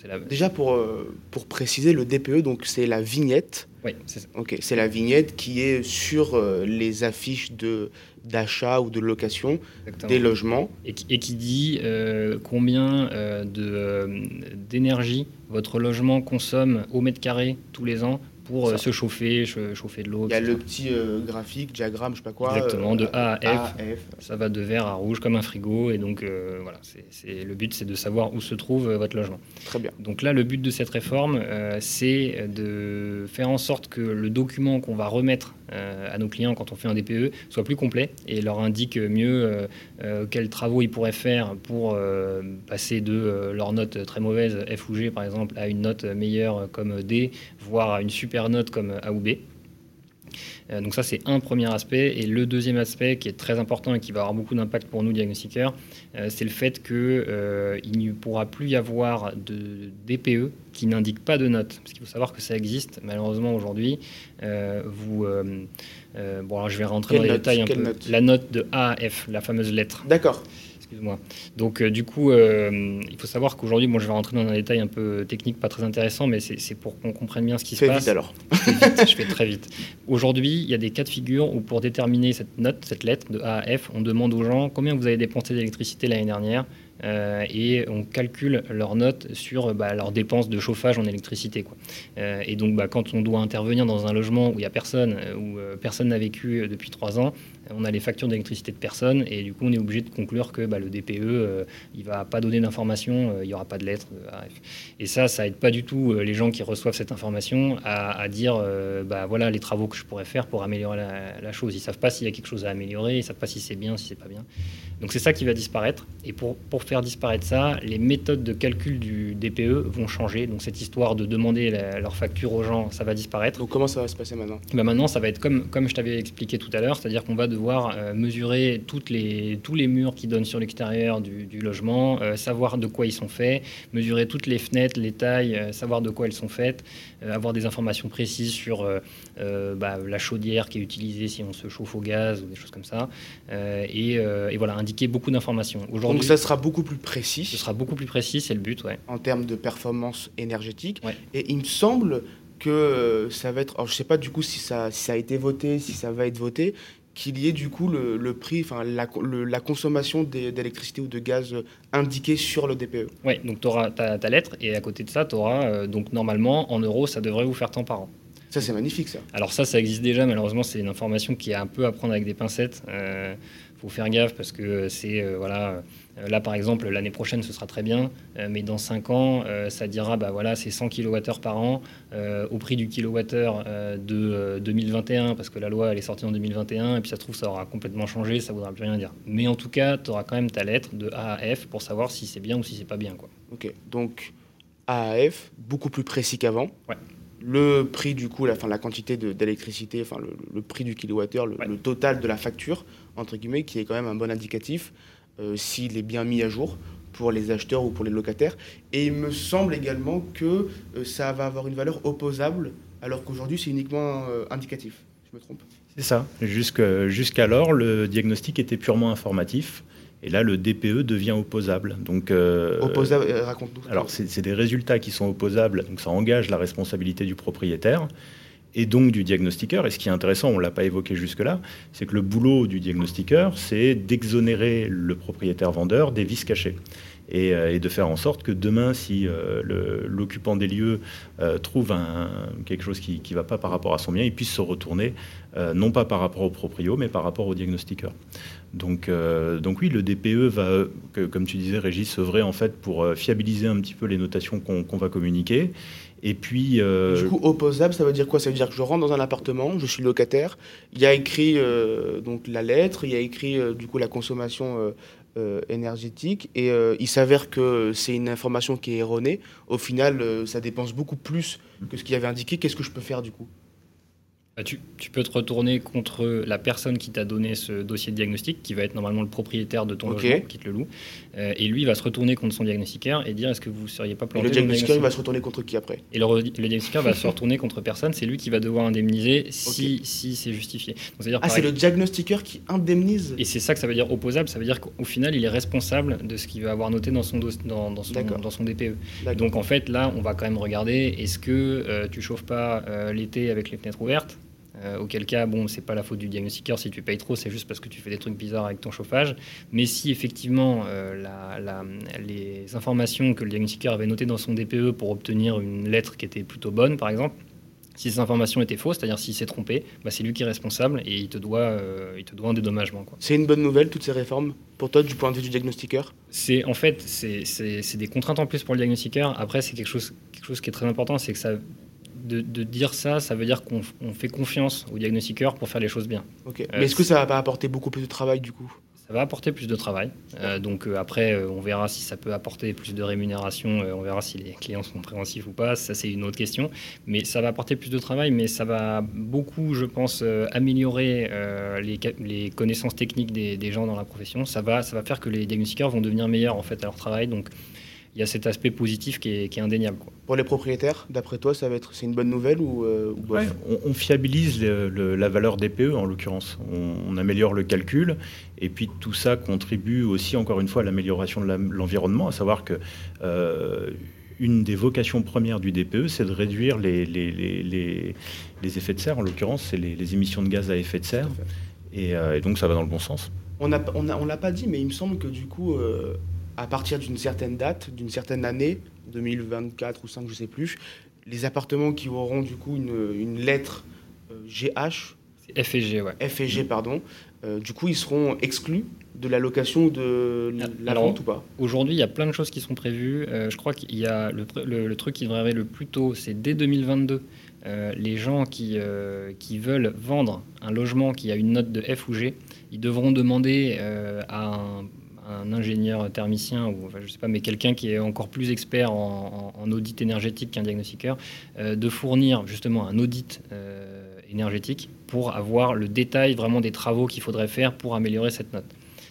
[SPEAKER 4] La...
[SPEAKER 2] Déjà, pour, euh, pour préciser, le DPE, donc c'est la vignette.
[SPEAKER 4] Oui, c'est ça.
[SPEAKER 2] Ok, c'est la vignette qui est sur euh, les affiches de d'achat ou de location
[SPEAKER 4] Exactement.
[SPEAKER 2] des logements.
[SPEAKER 4] et, qui- et qui dit euh, combien de, d'énergie votre logement consomme au mètre carré tous les ans pour euh,
[SPEAKER 2] Ça.
[SPEAKER 4] se chauffer, chauffer de l'eau.
[SPEAKER 2] Il y a
[SPEAKER 4] etc.
[SPEAKER 2] le petit euh, graphique, diagramme, je sais pas quoi.
[SPEAKER 4] Exactement, de A à F.
[SPEAKER 2] A à F.
[SPEAKER 4] Ça va de vert à rouge comme un frigo et donc euh, voilà, c'est, le but c'est de savoir où se trouve euh, votre logement.
[SPEAKER 2] Très bien.
[SPEAKER 4] Donc là, le but de cette réforme, euh, c'est de faire en sorte que le document qu'on va remettre euh, à nos clients quand on fait un DPE soit plus complet et leur indique mieux euh, euh, quels travaux ils pourraient faire pour euh, passer de euh, leur note très mauvaise, F ou G par exemple, à une note meilleure comme D, voire à une super note comme A ou B. Euh, Donc ça, c'est un premier aspect. Et le deuxième aspect qui est très important et qui va avoir beaucoup d'impact pour nous, diagnostiqueurs, euh, c'est le fait qu'il ne pourra plus y avoir de DPE qui n'indique pas de note. Parce qu'il faut savoir que ça existe, malheureusement, aujourd'hui. Euh, vous, euh, euh, bon, alors je vais rentrer
[SPEAKER 2] Quelle
[SPEAKER 4] dans les
[SPEAKER 2] note?
[SPEAKER 4] détails un
[SPEAKER 2] Quelle
[SPEAKER 4] peu.
[SPEAKER 2] note?
[SPEAKER 4] La note de A à F, la fameuse lettre.
[SPEAKER 2] D'accord.
[SPEAKER 4] Excuse-moi. Donc, euh, du coup, euh, il faut savoir qu'aujourd'hui, bon, je vais rentrer dans un détail un peu technique, pas très intéressant, mais c'est pour qu'on comprenne bien ce qui se passe.
[SPEAKER 2] alors.
[SPEAKER 4] Je fais vite, je fais très vite. Aujourd'hui, il y a des cas de figure où pour déterminer cette note, cette lettre de A à F, on demande aux gens combien vous avez dépensé d'électricité l'année dernière et on calcule leur note sur bah, leurs dépenses de chauffage en électricité. Euh, et donc, bah, quand on doit intervenir dans un logement où il n'y a personne, euh, où euh, personne n'a vécu euh, depuis trois ans, euh, on a les factures d'électricité de personne et du coup, on est obligé de conclure que bah, le DPE, euh, il va pas donner d'informations, euh, il n'y aura pas de lettre de A à F. Et ça, ça aide pas du tout euh, les gens qui reçoivent cette information à, dire, euh, voilà les travaux que je pourrais faire pour améliorer la, chose. Ils savent pas s'il y a quelque chose à améliorer, ils savent pas si c'est bien, si c'est pas bien. Donc c'est ça qui va disparaître. Et pour, pour faire disparaître ça, les méthodes de calcul du DPE vont changer. Donc cette histoire de demander la- leur facture aux gens, ça va disparaître.
[SPEAKER 2] Donc comment ça va se passer maintenant?
[SPEAKER 4] Bah maintenant, ça va être comme, comme je t'avais expliqué tout à l'heure, c'est-à-dire qu'on va devoir euh, mesurer toutes les, tous les murs qui donnent sur l'extérieur du, du logement, euh, savoir de quoi ils sont faits, mesurer toutes les fenêtres, les tailles, euh, savoir de quoi elles sont faites, avoir des informations précises sur bah, la chaudière qui est utilisée si on se chauffe au gaz ou des choses comme ça, et, et voilà, indiquer beaucoup d'informations.
[SPEAKER 2] Donc
[SPEAKER 4] Aujourd'hui,
[SPEAKER 2] ça sera beaucoup plus précis.
[SPEAKER 4] ce sera beaucoup plus précis, c'est le but, ouais.
[SPEAKER 2] en termes de performance énergétique.
[SPEAKER 4] Ouais.
[SPEAKER 2] Et il me semble que euh, ça va être. Alors, je sais pas du coup si ça, si ça a été voté, si ça va être voté, qu'il y ait du coup le, le prix, enfin la, consommation d'électricité ou de gaz euh, indiqué sur le. DPE.
[SPEAKER 4] Ouais, donc tu auras ta, ta lettre, et à côté de ça, tu auras, donc normalement, en euros, ça devrait vous faire tant par an.
[SPEAKER 2] Ça, c'est magnifique, ça.
[SPEAKER 4] Alors ça, ça existe déjà. Malheureusement, c'est une information qui est un peu à prendre avec des pincettes. Il faut faire gaffe parce que c'est euh, voilà. Euh, Là, par exemple, l'année prochaine, ce sera très bien, euh, mais dans 5 ans, euh, ça dira, bah voilà, c'est 100 kWh par an au prix du kilowattheure de euh, 2021, parce que la loi elle est sortie en 2021, et puis ça se trouve, ça aura complètement changé, ça voudra plus rien dire. Mais en tout cas, tu auras quand même ta lettre de A à F pour savoir si c'est bien ou si c'est pas bien, quoi.
[SPEAKER 2] Ok. Donc, AAF, beaucoup plus précis qu'avant.
[SPEAKER 4] Ouais.
[SPEAKER 2] Le prix, du coup, la, enfin, la quantité d'électricité, enfin, le, le prix du kilowattheure, le,
[SPEAKER 4] Ouais.
[SPEAKER 2] le total de la facture, entre guillemets, qui est quand même un bon indicatif s'il est bien mis à jour pour les acheteurs ou pour les locataires. Et il me semble également que euh, ça va avoir une valeur opposable, alors qu'aujourd'hui, c'est uniquement euh, indicatif. Je me trompe?
[SPEAKER 3] C'est ça. Jusque- Jusqu'alors, le diagnostic était purement informatif. Et là, le DPE devient opposable. Donc, euh,
[SPEAKER 2] Opposable, euh, raconte-nous.
[SPEAKER 3] Alors, c'est c'est des résultats qui sont opposables, donc ça engage la responsabilité du propriétaire et donc du diagnostiqueur. Et ce qui est intéressant, on ne l'a pas évoqué jusque-là, c'est que le boulot du diagnostiqueur, c'est d'exonérer le propriétaire-vendeur des vices cachés. Et, euh, de faire en sorte que demain, si euh, l'occupant des lieux euh, trouve quelque chose qui ne va pas par rapport à son bien, il puisse se retourner, non pas par rapport au proprio, mais par rapport au diagnostiqueur. Donc, donc oui, le DPE va, comme tu disais, Régis, œuvrer en fait pour fiabiliser un petit peu les notations qu'on va communiquer. Et puis, euh,
[SPEAKER 2] Du coup, opposable, ça veut dire quoi? Ça veut dire que je rentre dans un appartement, je suis locataire, il y a écrit euh, donc la lettre, il y a écrit euh, du coup la consommation énergétique, et il s'avère que c'est une information qui est erronée. Au final, ça dépense beaucoup plus que ce qu'il y avait indiqué. Qu'est-ce que je peux faire du coup?
[SPEAKER 4] Bah, tu, peux te retourner contre la personne qui t'a donné ce dossier de diagnostic, qui va être normalement le propriétaire de ton logement, qui te le loue. Euh, et lui va se retourner contre son diagnostiqueur et dire est-ce que vous ne seriez pas planté
[SPEAKER 2] Le diagnostiqueur va se retourner contre qui après?
[SPEAKER 4] Et le, diagnostiqueur va se retourner contre personne. C'est lui qui va devoir indemniser si, si c'est justifié.
[SPEAKER 2] ah, c'est le diagnostiqueur qui indemnise?
[SPEAKER 4] Et c'est ça que ça veut dire opposable. Ça veut dire qu'au final, il est responsable de ce qu'il va avoir noté dans son, dans, dans, son, dans son DPE. Donc en fait, là, on va quand même regarder est-ce que euh, tu chauffes pas euh, l'été avec les fenêtres ouvertes? Euh, auquel cas, bon, c'est pas la faute du diagnostiqueur si tu payes trop, c'est juste parce que tu fais des trucs bizarres avec ton chauffage. Mais si effectivement euh, les informations que le diagnostiqueur avait notées dans son DPE pour obtenir une lettre qui était plutôt bonne, par exemple, si ces informations étaient fausses, c'est-à-dire s'il s'est trompé, bah, c'est lui qui est responsable et il te doit, euh, il te doit un dédommagement.
[SPEAKER 2] C'est une bonne nouvelle, toutes ces réformes, pour toi, du point de vue du diagnostiqueur?
[SPEAKER 4] C'est En fait, c'est des contraintes en plus pour le diagnostiqueur. Après, c'est quelque chose, quelque chose qui est très important, c'est que ça de, dire ça, ça veut dire qu'on fait confiance au diagnostiqueur pour faire les choses bien.
[SPEAKER 2] Euh, Mais est-ce que ça va pas apporter beaucoup plus de travail du coup?
[SPEAKER 4] Ça va apporter plus de travail. Euh, donc euh, après, on verra si ça peut apporter plus de rémunération, on verra si les clients sont compréhensifs ou pas, ça c'est une autre question. Mais ça va apporter plus de travail, mais ça va beaucoup, je pense, améliorer les, les, connaissances techniques des, des, gens dans la profession. Ça va, ça va faire que les diagnostiqueurs vont devenir meilleurs en fait à leur travail. Donc il y a cet aspect positif qui est, indéniable.
[SPEAKER 2] Pour les propriétaires, d'après toi, ça va être c'est une bonne nouvelle ou, euh,
[SPEAKER 3] on, fiabilise la valeur des PE en l'occurrence. On, améliore le calcul et puis tout ça contribue aussi encore une fois à l'amélioration de l'environnement, à savoir que euh, une des vocations premières du DPE, c'est de réduire les, les, effets de serre. En l'occurrence, c'est les, émissions de gaz à effet de serre. Euh, et, donc ça va dans le bon sens.
[SPEAKER 2] On ne on l'a pas dit, mais il me semble que du coup, à partir d'une certaine date, d'une certaine année, 2024 ou 5, je sais plus, les appartements qui auront du coup une, lettre GH,
[SPEAKER 4] FG, ouais.
[SPEAKER 2] FG, pardon, euh, du coup, ils seront exclus de la location de la vente ou pas?
[SPEAKER 4] Aujourd'hui, il y a plein de choses qui sont prévues. Euh, je crois qu'il y a le, truc qui devrait arriver le plus tôt, c'est dès 2022. Euh, les gens qui, qui veulent vendre un logement qui a une note de F ou G, ils devront demander à un un ingénieur thermicien ou enfin, je sais pas, mais quelqu'un qui est encore plus expert en, audit énergétique qu'un diagnostiqueur, euh, de fournir justement un audit euh, énergétique pour avoir le détail vraiment des travaux qu'il faudrait faire pour améliorer cette note.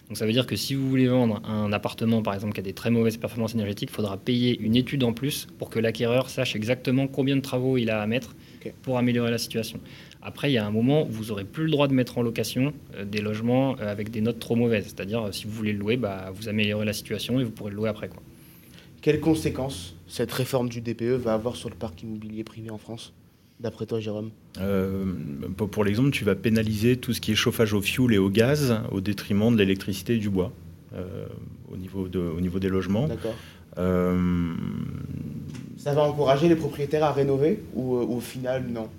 [SPEAKER 4] Donc ça veut dire que si vous voulez vendre un appartement par exemple qui a des très mauvaises performances énergétiques, il faudra payer une étude en plus pour que l'acquéreur sache exactement combien de travaux il a à mettre pour améliorer la situation. Après, il y a un moment où vous n'aurez plus le droit de mettre en location euh, des logements euh, avec des notes trop mauvaises. C'est-à-dire, euh, si vous voulez le louer, bah, vous améliorez la situation et vous pourrez le louer après. Quoi.
[SPEAKER 2] Quelles conséquences cette réforme du DPE va avoir sur le parc immobilier privé en France D'après toi, Jérôme?
[SPEAKER 3] Pour, l'exemple, tu vas pénaliser tout ce qui est chauffage au fioul et au gaz au détriment de l'électricité et du bois au, niveau de, au niveau des logements.
[SPEAKER 2] D'accord. Ça va encourager les propriétaires à rénover ou au final, non?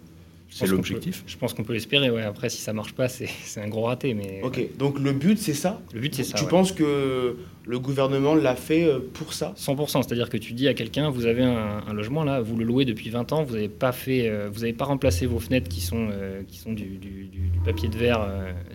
[SPEAKER 3] C'est l'objectif.
[SPEAKER 4] Je pense qu'on peut l'espérer. Ouais. Après, si ça marche pas, c'est un gros raté. Mais
[SPEAKER 2] ok. Donc le but, c'est ça?
[SPEAKER 4] Le but, c'est ça.
[SPEAKER 2] Tu penses que le gouvernement l'a fait euh, pour ça?
[SPEAKER 4] 100%. C'est-à-dire que tu dis à quelqu'un, vous avez un, logement là, vous le louez depuis 20 ans, vous n'avez pas fait, euh, vous pas remplacé vos fenêtres qui sont euh, qui sont du, papier de verre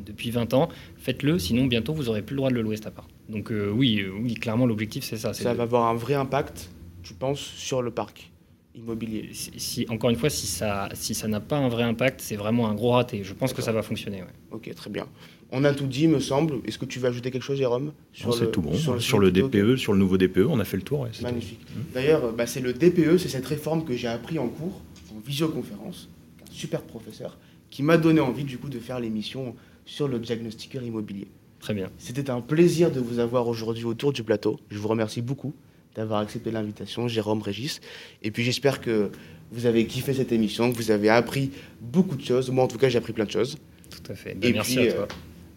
[SPEAKER 4] depuis 20 ans. Faites-le, sinon bientôt vous aurez plus le droit de le louer cet appart. Donc oui, oui, clairement l'objectif c'est ça.
[SPEAKER 2] Ça va avoir un vrai impact, tu penses, sur le parc? Immobilier.
[SPEAKER 4] Si, encore une fois, si ça si ça n'a pas un vrai impact, c'est vraiment un gros raté. Je pense que ça va fonctionner.
[SPEAKER 2] Ok, très bien. On a tout dit, me semble. Est-ce que tu veux ajouter quelque chose, Jérôme
[SPEAKER 3] C'est tout bon. Sur le, DPE, sur le nouveau DPE, on a fait le tour.
[SPEAKER 2] Magnifique. D'ailleurs, bah, c'est le DPE, c'est cette réforme que j'ai appris en cours, en visioconférence, un super professeur, qui m'a donné envie du coup de faire l'émission sur le diagnostiqueur immobilier.
[SPEAKER 4] Très bien.
[SPEAKER 2] C'était un plaisir de vous avoir aujourd'hui autour du plateau. Je vous remercie beaucoup d'avoir accepté l'invitation, Jérôme Régis. Et puis j'espère que vous avez kiffé cette émission, que vous avez appris beaucoup de choses. Moi, en tout cas, j'ai appris plein de choses.
[SPEAKER 4] Tout à fait. Ben, merci à toi.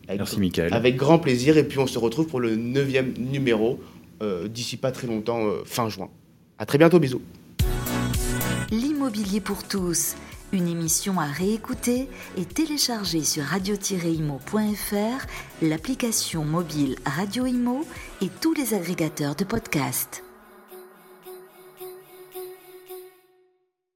[SPEAKER 3] Euh, merci, Michael.
[SPEAKER 2] Avec grand plaisir. Et puis, on se retrouve pour le neuvième numéro euh, d'ici pas très longtemps, euh, fin juin. À très bientôt. Bisous.
[SPEAKER 1] L'immobilier pour tous. Une émission à réécouter et télécharger sur radio-imo.fr, l'application mobile Radio Imo et tous les agrégateurs de podcasts.